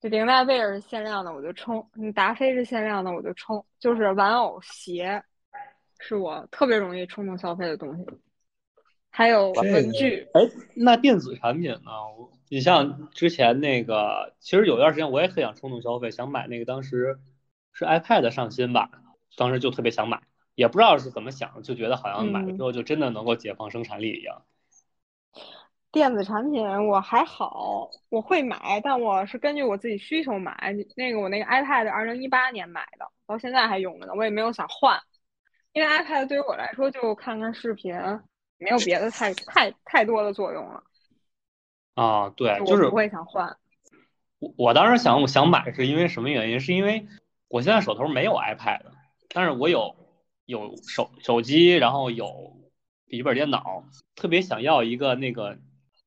这林黛贝尔是限量的，我就冲；你达菲是限量的，我就冲。就是玩偶鞋，是我特别容易冲动消费的东西。还有文具。哎，那电子产品呢？你像之前那个，其实有段时间我也很想冲动消费，想买那个当时。是 iPad 上新吧，当时就特别想买，也不知道是怎么想，就觉得好像买了之后就真的能够解放生产力一样。电子产品我还好，我会买，但我是根据我自己需求买。那个我那个 iPad 二零一八年买的，到现在还用着呢，我也没有想换，因为 iPad 对于我来说就看看视频，没有别的太太太多的作用了。啊，对，就是不会想换。我我当时想我想买是因为什么原因？是因为。我现在手头没有 iPad，但是我有有手手机，然后有笔记本电脑，特别想要一个那个，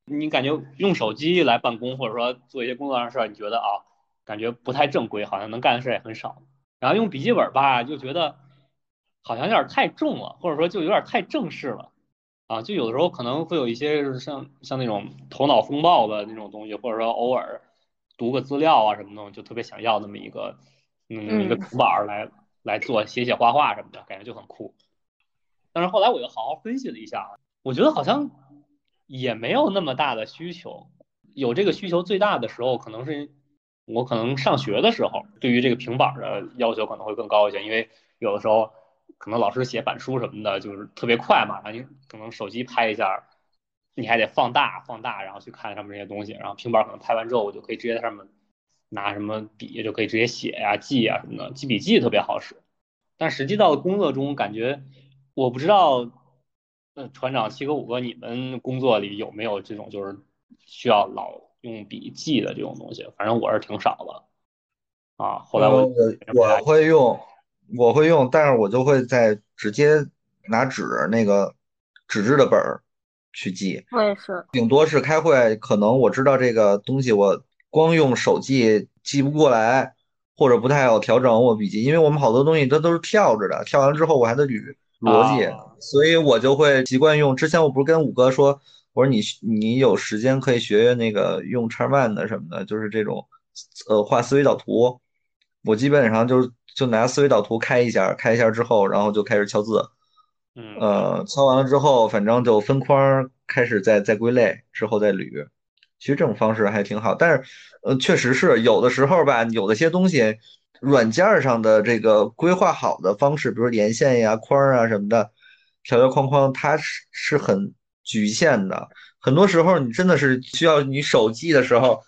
你感觉用手机来办公或者说做一些工作上的事儿，你觉得啊，感觉不太正规，好像能干的事儿也很少。然后用笔记本吧，就觉得好像有点太重了，或者说就有点太正式了啊，就有的时候可能会有一些像像那种头脑风暴的那种东西，或者说偶尔读个资料啊什么的，就特别想要那么一个。嗯，一个平板来来做写写画画什么的，感觉就很酷。但是后来我又好好分析了一下，我觉得好像也没有那么大的需求。有这个需求最大的时候，可能是我可能上学的时候，对于这个平板的要求可能会更高一些，因为有的时候可能老师写板书什么的，就是特别快嘛，然后你可能手机拍一下，你还得放大放大，然后去看上面这些东西，然后平板可能拍完之后，我就可以直接在上面。拿什么笔就可以直接写呀、记啊什么的，记笔记特别好使。但实际到工作中，感觉我不知道，呃，船长七哥五哥，你们工作里有没有这种就是需要老用笔记的这种东西？反正我是挺少的。啊，后来我我会用，我会用，但是我就会在直接拿纸那个纸质的本儿去记。我也是，顶多是开会，可能我知道这个东西我。光用手记记不过来，或者不太好调整我笔记，因为我们好多东西它都是跳着的，跳完之后我还得捋逻辑，所以我就会习惯用。之前我不是跟五哥说，我说你你有时间可以学学那个用 Charman 的什么的，就是这种呃画思维导图。我基本上就是就拿思维导图开一下，开一下之后，然后就开始敲字，呃，敲完了之后，反正就分框开始再再归类，之后再捋。其实这种方式还挺好，但是，呃，确实是有的时候吧，有的些东西，软件上的这个规划好的方式，比如连线呀、框啊什么的，条条框框，它是是很局限的。很多时候你真的是需要你手记的时候，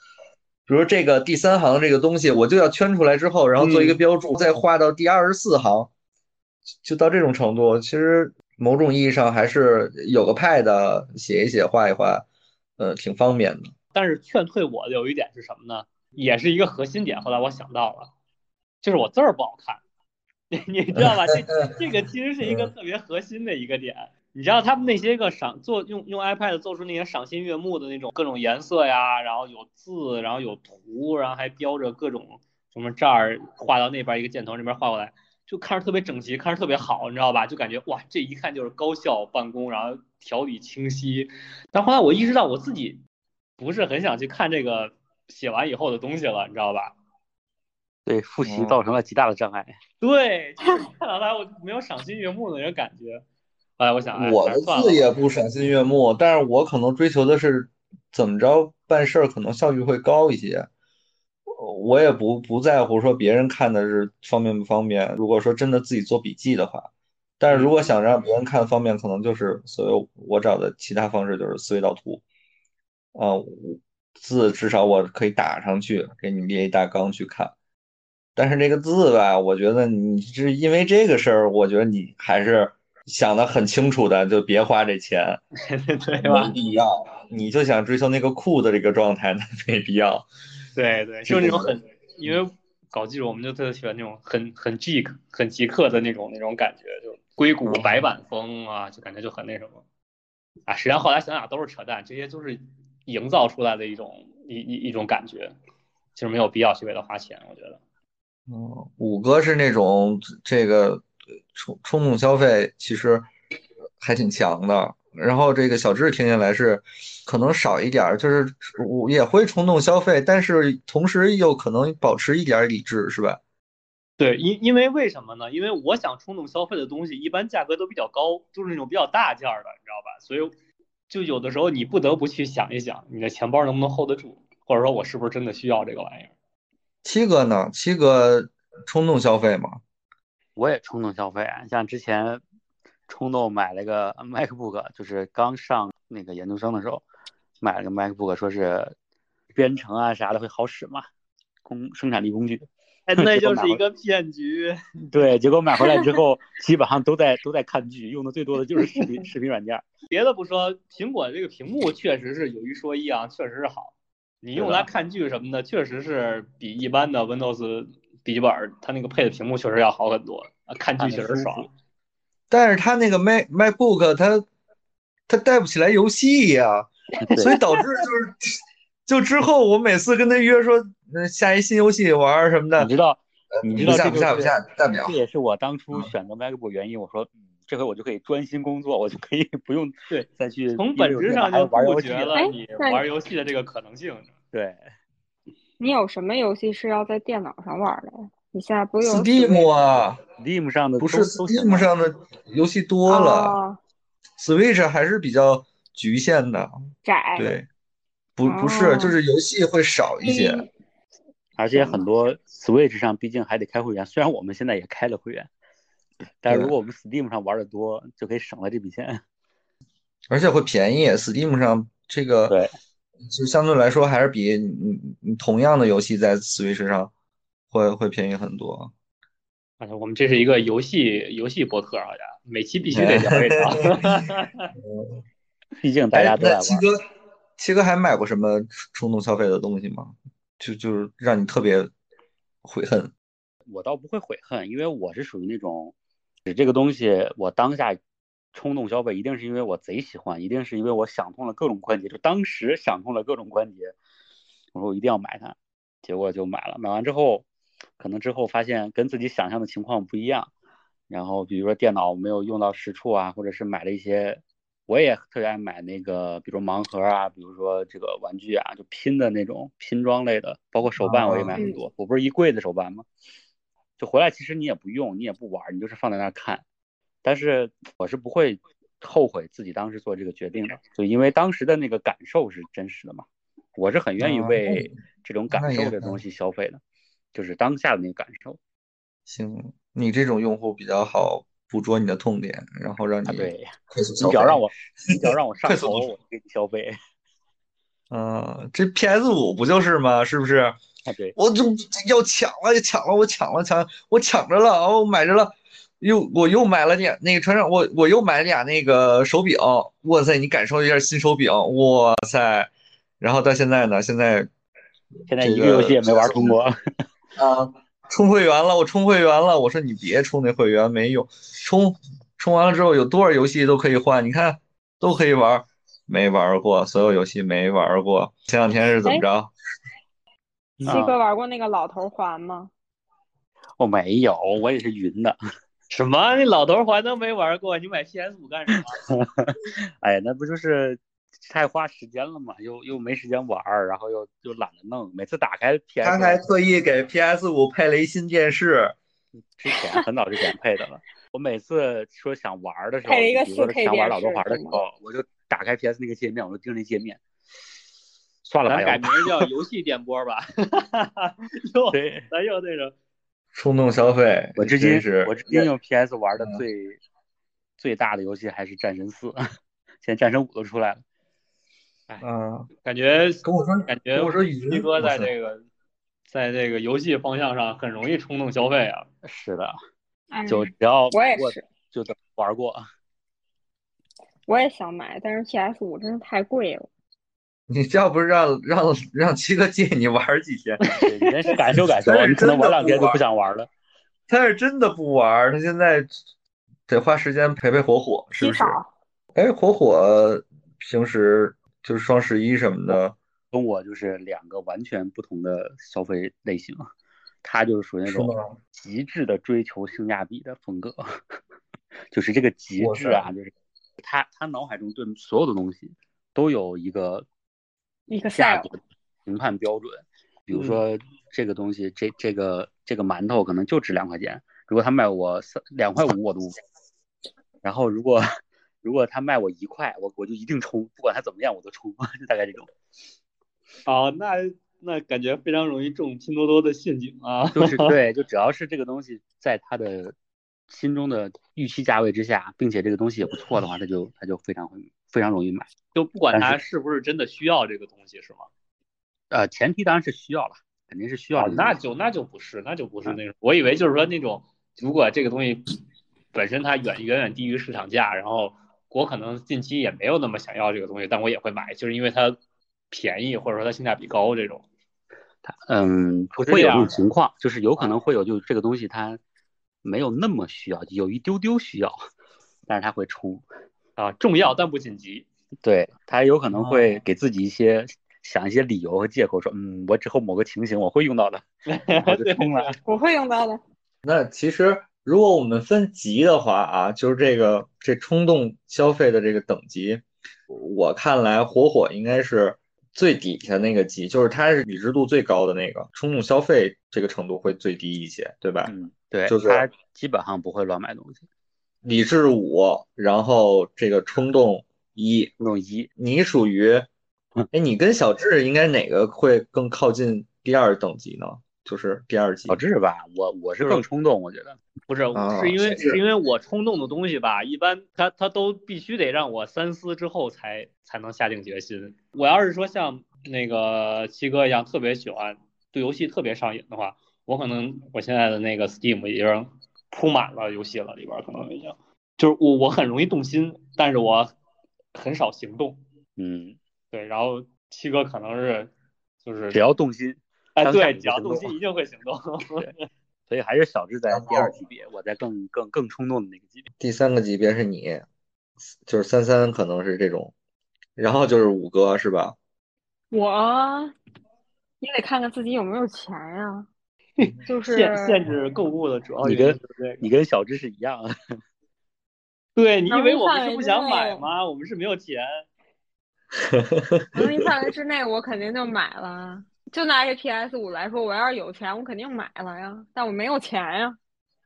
比如这个第三行这个东西，我就要圈出来之后，然后做一个标注，再画到第二十四行，就到这种程度。其实某种意义上还是有个 pad 写一写、画一画，呃，挺方便的。但是劝退我的有一点是什么呢？也是一个核心点。后来我想到了，就是我字儿不好看，你你知道吧？这 这个其实是一个特别核心的一个点。你知道他们那些个赏做用用 iPad 做出那些赏心悦目的那种各种颜色呀，然后有字，然后有图，然后还标着各种什么这儿画到那边一个箭头，那边画过来，就看着特别整齐，看着特别好，你知道吧？就感觉哇，这一看就是高效办公，然后条理清晰。但后来我意识到我自己不是很想去看这个写完以后的东西了，你知道吧？对，复习造成了极大的障碍。对，就是看到它我没有赏心悦目的那种感觉。后来我想，我的字也不赏心悦目，但是我可能追求的是怎么着办事儿可能效率会高一些。我也不不在乎说别人看的是方便不方便。如果说真的自己做笔记的话，但是如果想让别人看方便，可能就是所有我找的其他方式就是思维导图。啊，字至少我可以打上去，给你列一大纲去看。但是这个字吧，我觉得你是因为这个事儿，我觉得你还是。想的很清楚的，就别花这钱，对吧？没必要。你就想追求那个酷的这个状态，那没必要。对对，就是那种很，因为搞技术，我们就特别喜欢那种很很 geek、很极客的那种那种感觉，就硅谷白板风啊，就感觉就很那什么。啊，实际上后来想想都是扯淡，这些都是营造出来的一种一一一种感觉，其实没有必要去为了花钱，我觉得。嗯，五哥是那种这个。冲冲动消费其实还挺强的，然后这个小智听起来是可能少一点，就是我也会冲动消费，但是同时又可能保持一点理智，是吧？对，因因为为什么呢？因为我想冲动消费的东西一般价格都比较高，就是那种比较大件的，你知道吧？所以就有的时候你不得不去想一想，你的钱包能不能 hold 得住，或者说我是不是真的需要这个玩意儿？七哥呢？七哥冲动消费吗？我也冲动消费，像之前冲动买了个 MacBook，就是刚上那个研究生的时候买了个 MacBook，说是编程啊啥的会好使嘛，工生产力工具。哎，那就是一个骗局。对，结果买回来之后，基本上都在都在看剧，用的最多的就是视频视频软件。别的不说，苹果这个屏幕确实是有一说一啊，确实是好。你用来看剧什么的，确实是比一般的 Windows。笔记本它那个配的屏幕确实要好很多，看剧确实爽。但是它那个 Mac MacBook 它它带不起来游戏呀，所以导致就是就之后我每次跟他约说下一新游戏玩什么的，你知道你知道下不下不下代表这也是我当初选择 MacBook 原因。我说这回我就可以专心工作，我就可以不用对再去从本质上就玩游戏了你玩游戏的这个可能性。对。你有什么游戏是要在电脑上玩的？你现在不有 Steam 啊？Steam 上的不是 Steam 上的游戏多了，Switch 还是比较局限的，窄。对，不不是，就是游戏会少一些，而且很多 Switch 上毕竟还得开会员，虽然我们现在也开了会员，但是如果我们 Steam 上玩的多，就可以省了这笔钱，而且会便宜。Steam 上这个对。就相对来说，还是比你你同样的游戏在 Switch 上会会便宜很多。啊，我们这是一个游戏游戏博客，好像每期必须得聊一聊。毕竟大家都在玩。七哥还买过什么冲动消费的东西吗？就就是让你特别悔恨。我倒不会悔恨，因为我是属于那种，这个东西我当下。冲动消费一定是因为我贼喜欢，一定是因为我想通了各种关节，就当时想通了各种关节，我说我一定要买它，结果就买了。买完之后，可能之后发现跟自己想象的情况不一样，然后比如说电脑没有用到实处啊，或者是买了一些，我也特别爱买那个，比如盲盒啊，比如说这个玩具啊，就拼的那种拼装类的，包括手办我也买很多。我不是一柜子手办吗？就回来其实你也不用，你也不玩，你就是放在那儿看。但是我是不会后悔自己当时做这个决定的，就因为当时的那个感受是真实的嘛。我是很愿意为这种感受的东西消费的，就是当下的那个感受。行，你这种用户比较好捕捉你的痛点，然后让你。你只要让我，你只要让我上头，我给你消费。嗯，这 PS 五不就是吗？是不是？啊，对，我就要抢了，抢了，我抢了，抢，我抢着了，我买着了，又我又买了俩那个船长，我我又买俩那个手柄，哇塞，你感受一下新手柄，哇塞，然后到现在呢，现在现在一个游戏也没玩通过。啊，充会员了，我充会员了，我说你别充那会员没用，充充完了之后有多少游戏都可以换，你看都可以玩。没玩过，所有游戏没玩过。前两天是怎么着？七哥玩过那个老头环吗？我没有，我也是云的。什么？那老头环都没玩过？你买 PS 五干什么？哎呀，那不就是太花时间了嘛？又又没时间玩，然后又又懒得弄。每次打开 PS，他还特意给 PS 五配了一新电视。之前很早之前配的了。我每次说想玩的时候，配了一个四 K 想玩老多环的时候，我就打开 PS 那个界面，我就盯着那界面。算了吧，咱改名叫游戏电波吧。又咱又那种冲动消费。我至今是我至今用 PS 玩的最最大的游戏还是战神四，现在战神五都出来了。哎，嗯，感觉跟我说，感觉我说一哥在这个在这个游戏方向上很容易冲动消费啊。是的，就只要我也是，就玩过。我也想买，但是 PS 五真的太贵了。你要不是让让让七哥借你玩几天，你先是感受感受，你可能玩两天就不想玩了。他是真的不玩，他现在得花时间陪陪火火，是不是？哎，火火平时就是双十一什么的，跟我就是两个完全不同的消费类型。他就是属于那种极致的追求性价比的风格，就是这个极致啊，就是他他脑海中对所有的东西都有一个一个价格评判标准。比如说这个东西，这这个这个馒头可能就值两块钱，如果他卖我三两块五，我都。然后如果如果他卖我一块，我我就一定冲，不管他怎么样我都冲，就大概这种。哦，那。那感觉非常容易中拼多多的陷阱啊！就是 对，就只要是这个东西在他的心中的预期价位之下，并且这个东西也不错的话，他就他就非常会非常容易买。就不管他是不是真的需要这个东西，是吗？呃，前提当然是需要了，肯定是需要。那就那就不是，那就不是那种。我以为就是说那种，如果这个东西本身它远远远低于市场价，然后我可能近期也没有那么想要这个东西，但我也会买，就是因为它便宜或者说它性价比高这种。它嗯，会有这种情况，就是有可能会有，就是这个东西它没有那么需要，有一丢丢需要，但是它会冲啊，重要但不紧急。对它有可能会给自己一些想一些理由和借口，说嗯，我之后某个情形我会用到的，我就冲了。我会用到的。那其实如果我们分级的话啊，就是这个这冲动消费的这个等级，我看来火火应该是。最底下那个级，就是它是理智度最高的那个，冲动消费这个程度会最低一些，对吧？嗯，对，就是它基本上不会乱买东西。理智五，然后这个冲动一，冲动一，你属于，哎，你跟小智应该哪个会更靠近第二等级呢？就是第二季。小智吧，我我是更冲动，我觉得不是，是因为是因为我冲动的东西吧，一般他他都必须得让我三思之后才才能下定决心。我要是说像那个七哥一样特别喜欢对游戏特别上瘾的话，我可能我现在的那个 Steam 已经铺满了游戏了，里边可能已经就是我我很容易动心，但是我很少行动。嗯，对，然后七哥可能是就是只要动心。哎，对，只要动心一定会行动。对，所以还是小智在第二级别，我在更更更冲动的那个级别。第三个级别是你，就是三三可能是这种，然后就是五哥是吧？我，你得看看自己有没有钱呀。就是限限制购物的主要你跟你跟小智是一样。对你以为我们是不想买吗？我们是没有钱。能力范围之内，我肯定就买了。就拿这 PS 五来说，我要是有钱，我肯定买了呀。但我没有钱呀。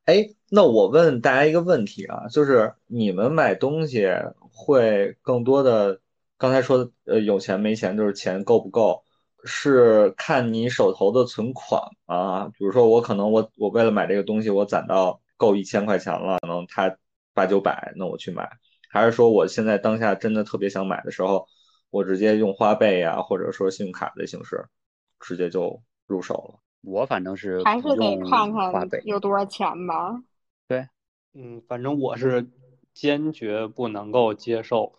哎，那我问大家一个问题啊，就是你们买东西会更多的，刚才说的呃有钱没钱，就是钱够不够，是看你手头的存款啊。比如说我可能我我为了买这个东西，我攒到够一千块钱了，可能它八九百，那我去买，还是说我现在当下真的特别想买的时候，我直接用花呗呀，或者说信用卡的形式，直接就入手了。我反正是还是得看看，有多少钱吧。对，嗯，反正我是坚决不能够接受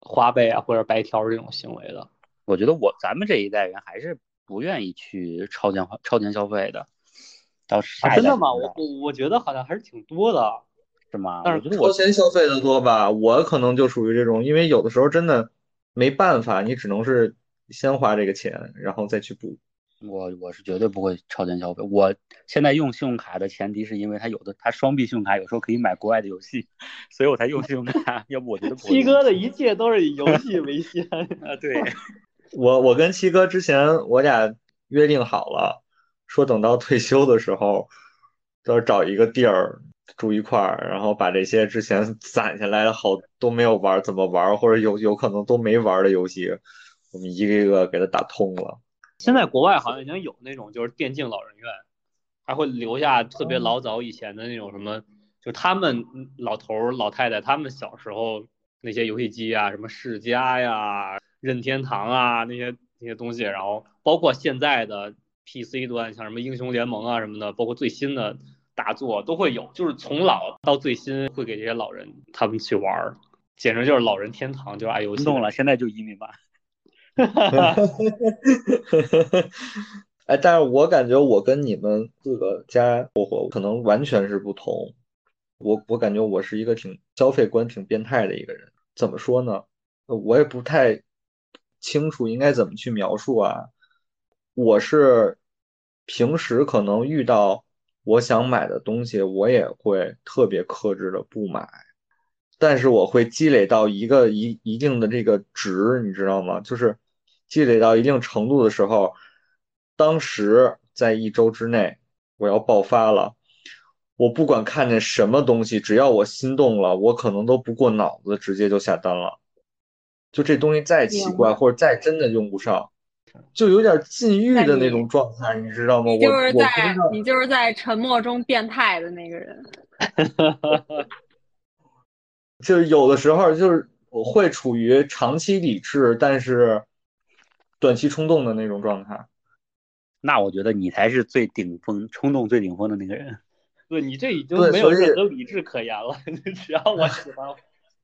花呗啊或者白条这种行为的。我觉得我咱们这一代人还是不愿意去超前花超前消费的。到下啊、真的吗？我我我觉得好像还是挺多的。是吗？但是超前消费的多吧，我可能就属于这种，因为有的时候真的没办法，你只能是先花这个钱，然后再去补。我我是绝对不会超前消费。我现在用信用卡的前提是因为它有的它双币信用卡有时候可以买国外的游戏，所以我才用信用卡。要不我觉得七哥的一切都是以游戏为先。啊，对，我我跟七哥之前我俩约定好了，说等到退休的时候，到时候找一个地儿住一块儿，然后把这些之前攒下来的好都没有玩怎么玩，或者有有可能都没玩的游戏，我们一个一个给它打通了。现在国外好像已经有那种就是电竞老人院，还会留下特别老早以前的那种什么，就他们老头儿老太太他们小时候那些游戏机啊，什么世嘉呀、任天堂啊那些那些东西，然后包括现在的 PC 端，像什么英雄联盟啊什么的，包括最新的大作都会有，就是从老到最新会给这些老人他们去玩儿，简直就是老人天堂，就是爱游戏。心动了，现在就移民吧。哈哈哈哎，但是我感觉我跟你们四个家伙伙可能完全是不同。我我感觉我是一个挺消费观挺变态的一个人。怎么说呢？我也不太清楚应该怎么去描述啊。我是平时可能遇到我想买的东西，我也会特别克制的不买。但是我会积累到一个一一定的这个值，你知道吗？就是积累到一定程度的时候，当时在一周之内我要爆发了，我不管看见什么东西，只要我心动了，我可能都不过脑子，直接就下单了。就这东西再奇怪，或者再真的用不上，就有点禁欲的那种状态，你知道吗？我你就是在你就是在沉默中变态的那个人。就是有的时候就是我会处于长期理智，但是短期冲动的那种状态。那我觉得你才是最顶峰、冲动最顶峰的那个人。对你这已经没有任何理智可言了，只要我喜欢，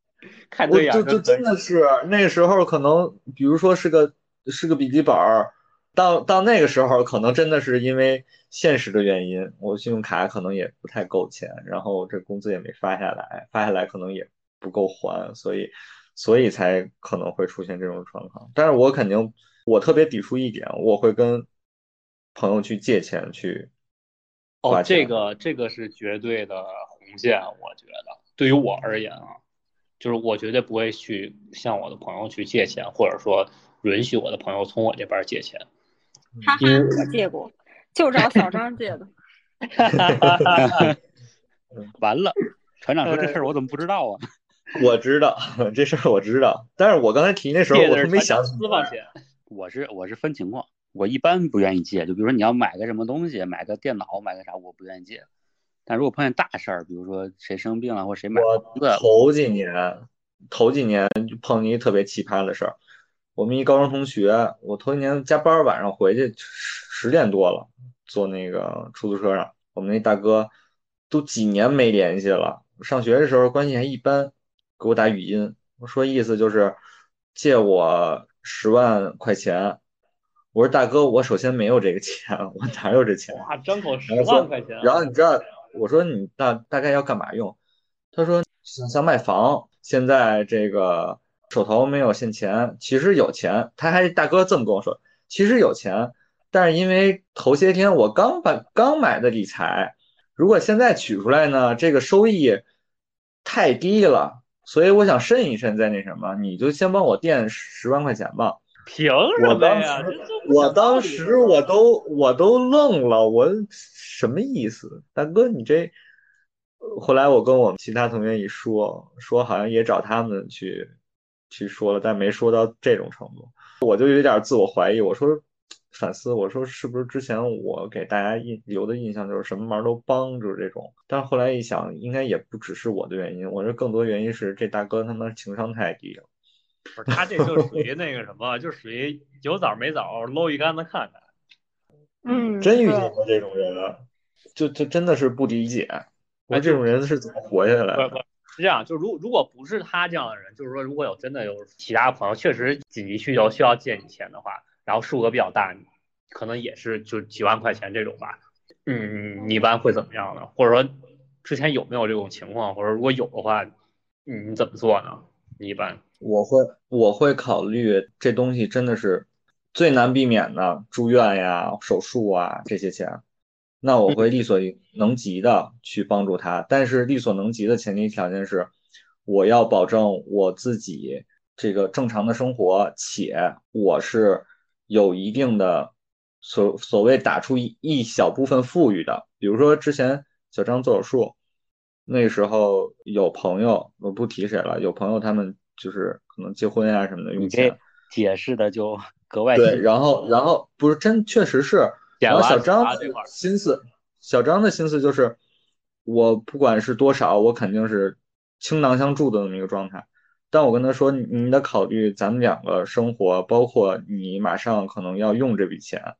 看我对眼就就真的是那个时候可能，比如说是个是个笔记本儿，到到那个时候可能真的是因为现实的原因，我信用卡可能也不太够钱，然后这工资也没发下来，发下来可能也不够还，所以所以才可能会出现这种状况。但是我肯定我特别抵触一点，我会跟朋友去借钱去花哦，这个这个是绝对的红线，我觉得对于我而言啊，就是我绝对不会去向我的朋友去借钱，或者说允许我的朋友从我这边借钱。哈哈，我借过，就找小张借的。哈哈哈完了，船长说这事儿我怎么不知道啊？我知道这事儿我知道，但是我刚才提那时候我都没的是他想起来。私房钱，我是我是分情况，我一般不愿意借。就比如说你要买个什么东西，买个电脑，买个啥，我不愿意借。但如果碰见大事儿，比如说谁生病了或者谁买我房子，头几年，头几年就碰见一特别奇葩的事儿。我们一高中同学，我头一年加班，晚上回去十十点多了，坐那个出租车上，我们那大哥都几年没联系了。上学的时候关系还一般，给我打语音，我说意思就是借我十万块钱。我说大哥，我首先没有这个钱，我哪有这钱？哇，张口十万块钱啊，然后你知道，我说你大大概要干嘛用？他说想想买房，现在这个手头没有现钱，其实有钱。他还大哥这么跟我说，其实有钱，但是因为头些天我刚把刚买的理财，如果现在取出来呢，这个收益太低了，所以我想慎一慎再那什么，你就先帮我垫十万块钱吧。凭什么呀？我当时我都我都愣了，我什么意思？大哥，你这……后来我跟我们其他同学一说，说好像也找他们去去说了，但没说到这种程度，我就有点自我怀疑。我说反思，我说是不是之前我给大家印留的印象就是什么忙都帮就是这种，但是后来一想，应该也不只是我的原因，我说更多原因是这大哥他妈情商太低了。不是他这就属于那个什么，就属于有枣没枣搂一竿子看看。嗯，真遇见过这种人，就就真的是不理解，我这种人是怎么活下来的？是这样，就如如果不是他这样的人，就是说如果有真的有其他朋友确实紧急需求需要借你钱的话，然后数额比较大，可能也是就几万块钱这种吧。嗯，你一般会怎么样呢？或者说之前有没有这种情况？或者如果有的话，你怎么做呢？你一般我会我会考虑这东西真的是。最难避免的住院呀、手术啊这些钱，那我会力所能及的去帮助他。但是力所能及的前提条件是，我要保证我自己这个正常的生活，且我是有一定的所所谓打出一一小部分富裕的。比如说之前小张做手术，那时候有朋友，我不提谁了，有朋友他们就是可能结婚啊什么的用钱。解释的就。格外对，然后然后不是真，确实是。然后小张心思，小张的心思就是，我不管是多少，我肯定是倾囊相助的那么一个状态。但我跟他说，你得考虑咱们两个生活，包括你马上可能要用这笔钱，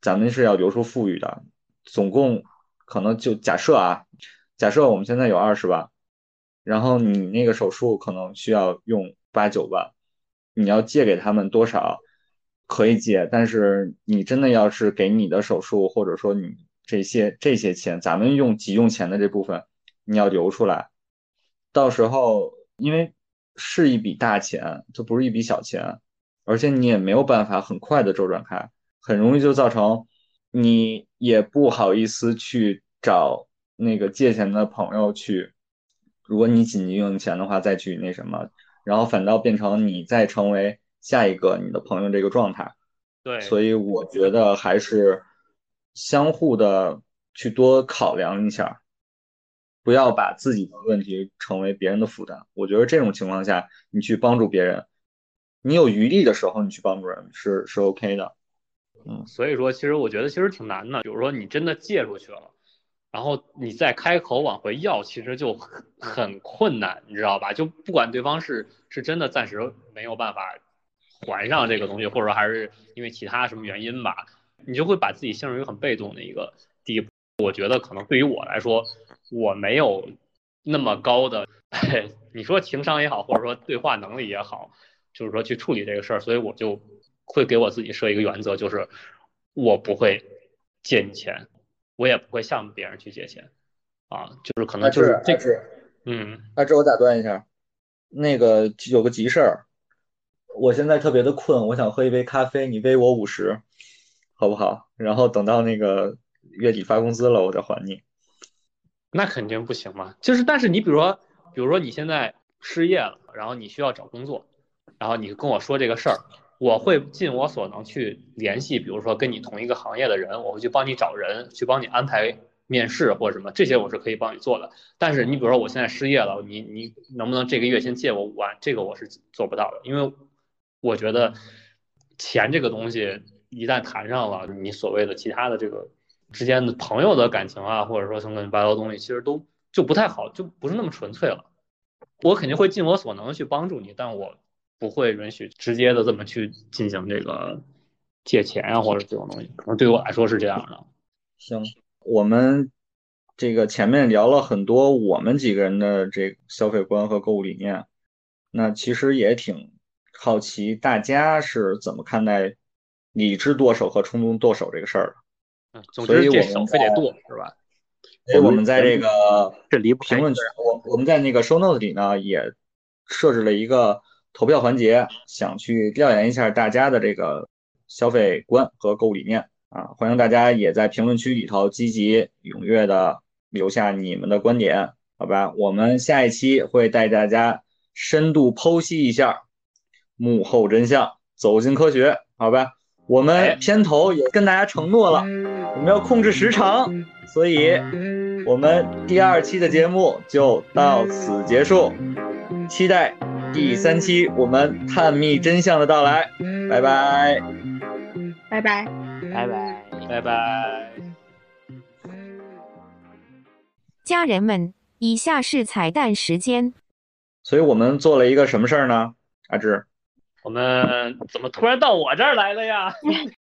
咱们是要留出富裕的。总共可能就假设啊，假设我们现在有二十万，然后你那个手术可能需要用八九万，你要借给他们多少？可以借，但是你真的要是给你的手术，或者说你这些这些钱，咱们用急用钱的这部分，你要留出来。到时候，因为是一笔大钱，这不是一笔小钱，而且你也没有办法很快的周转开，很容易就造成你也不好意思去找那个借钱的朋友去。如果你紧急用钱的话，再去那什么，然后反倒变成你再成为。下一个你的朋友这个状态，对，所以我觉得还是相互的去多考量一下，不要把自己的问题成为别人的负担。我觉得这种情况下，你去帮助别人，你有余力的时候，你去帮助人是是 OK 的。嗯，所以说其实我觉得其实挺难的。比如说你真的借出去了，然后你再开口往回要，其实就很很困难，你知道吧？就不管对方是是真的暂时没有办法。还上这个东西，或者说还是因为其他什么原因吧，你就会把自己陷入一个很被动的一个地步。我觉得可能对于我来说，我没有那么高的，你说情商也好，或者说对话能力也好，就是说去处理这个事儿，所以我就会给我自己设一个原则，就是我不会借你钱，我也不会向别人去借钱，啊，就是可能就是这是，嗯，阿志，我打断一下，那个有个急事儿。我现在特别的困，我想喝一杯咖啡，你微我五十，好不好？然后等到那个月底发工资了，我再还你。那肯定不行嘛，就是，但是你比如说，比如说你现在失业了，然后你需要找工作，然后你跟我说这个事儿，我会尽我所能去联系，比如说跟你同一个行业的人，我会去帮你找人，去帮你安排面试或者什么，这些我是可以帮你做的。但是你比如说我现在失业了，你你能不能这个月先借我五万？这个我是做不到的，因为。我觉得钱这个东西一旦谈上了，你所谓的其他的这个之间的朋友的感情啊，或者说什么乱七八糟东西，其实都就不太好，就不是那么纯粹了。我肯定会尽我所能去帮助你，但我不会允许直接的这么去进行这个借钱啊，或者这种东西。可能对我来说是这样的。行，我们这个前面聊了很多我们几个人的这个消费观和购物理念，那其实也挺。好奇大家是怎么看待理智剁手和冲动剁手这个事儿的？嗯，总之这手非得剁是吧？所以我们在这个这离评论区，我我们在那个 show notes 里呢也设置了一个投票环节，想去调研一下大家的这个消费观和购物理念啊，欢迎大家也在评论区里头积极踊跃的留下你们的观点，好吧？我们下一期会带大家深度剖析一下。幕后真相，走进科学，好吧？我们片头也跟大家承诺了，我们要控制时长，所以我们第二期的节目就到此结束，期待第三期我们探秘真相的到来，拜拜，拜拜，拜拜，拜拜，家人们，以下是彩蛋时间，所以我们做了一个什么事儿呢？阿志。我们怎么突然到我这儿来了呀？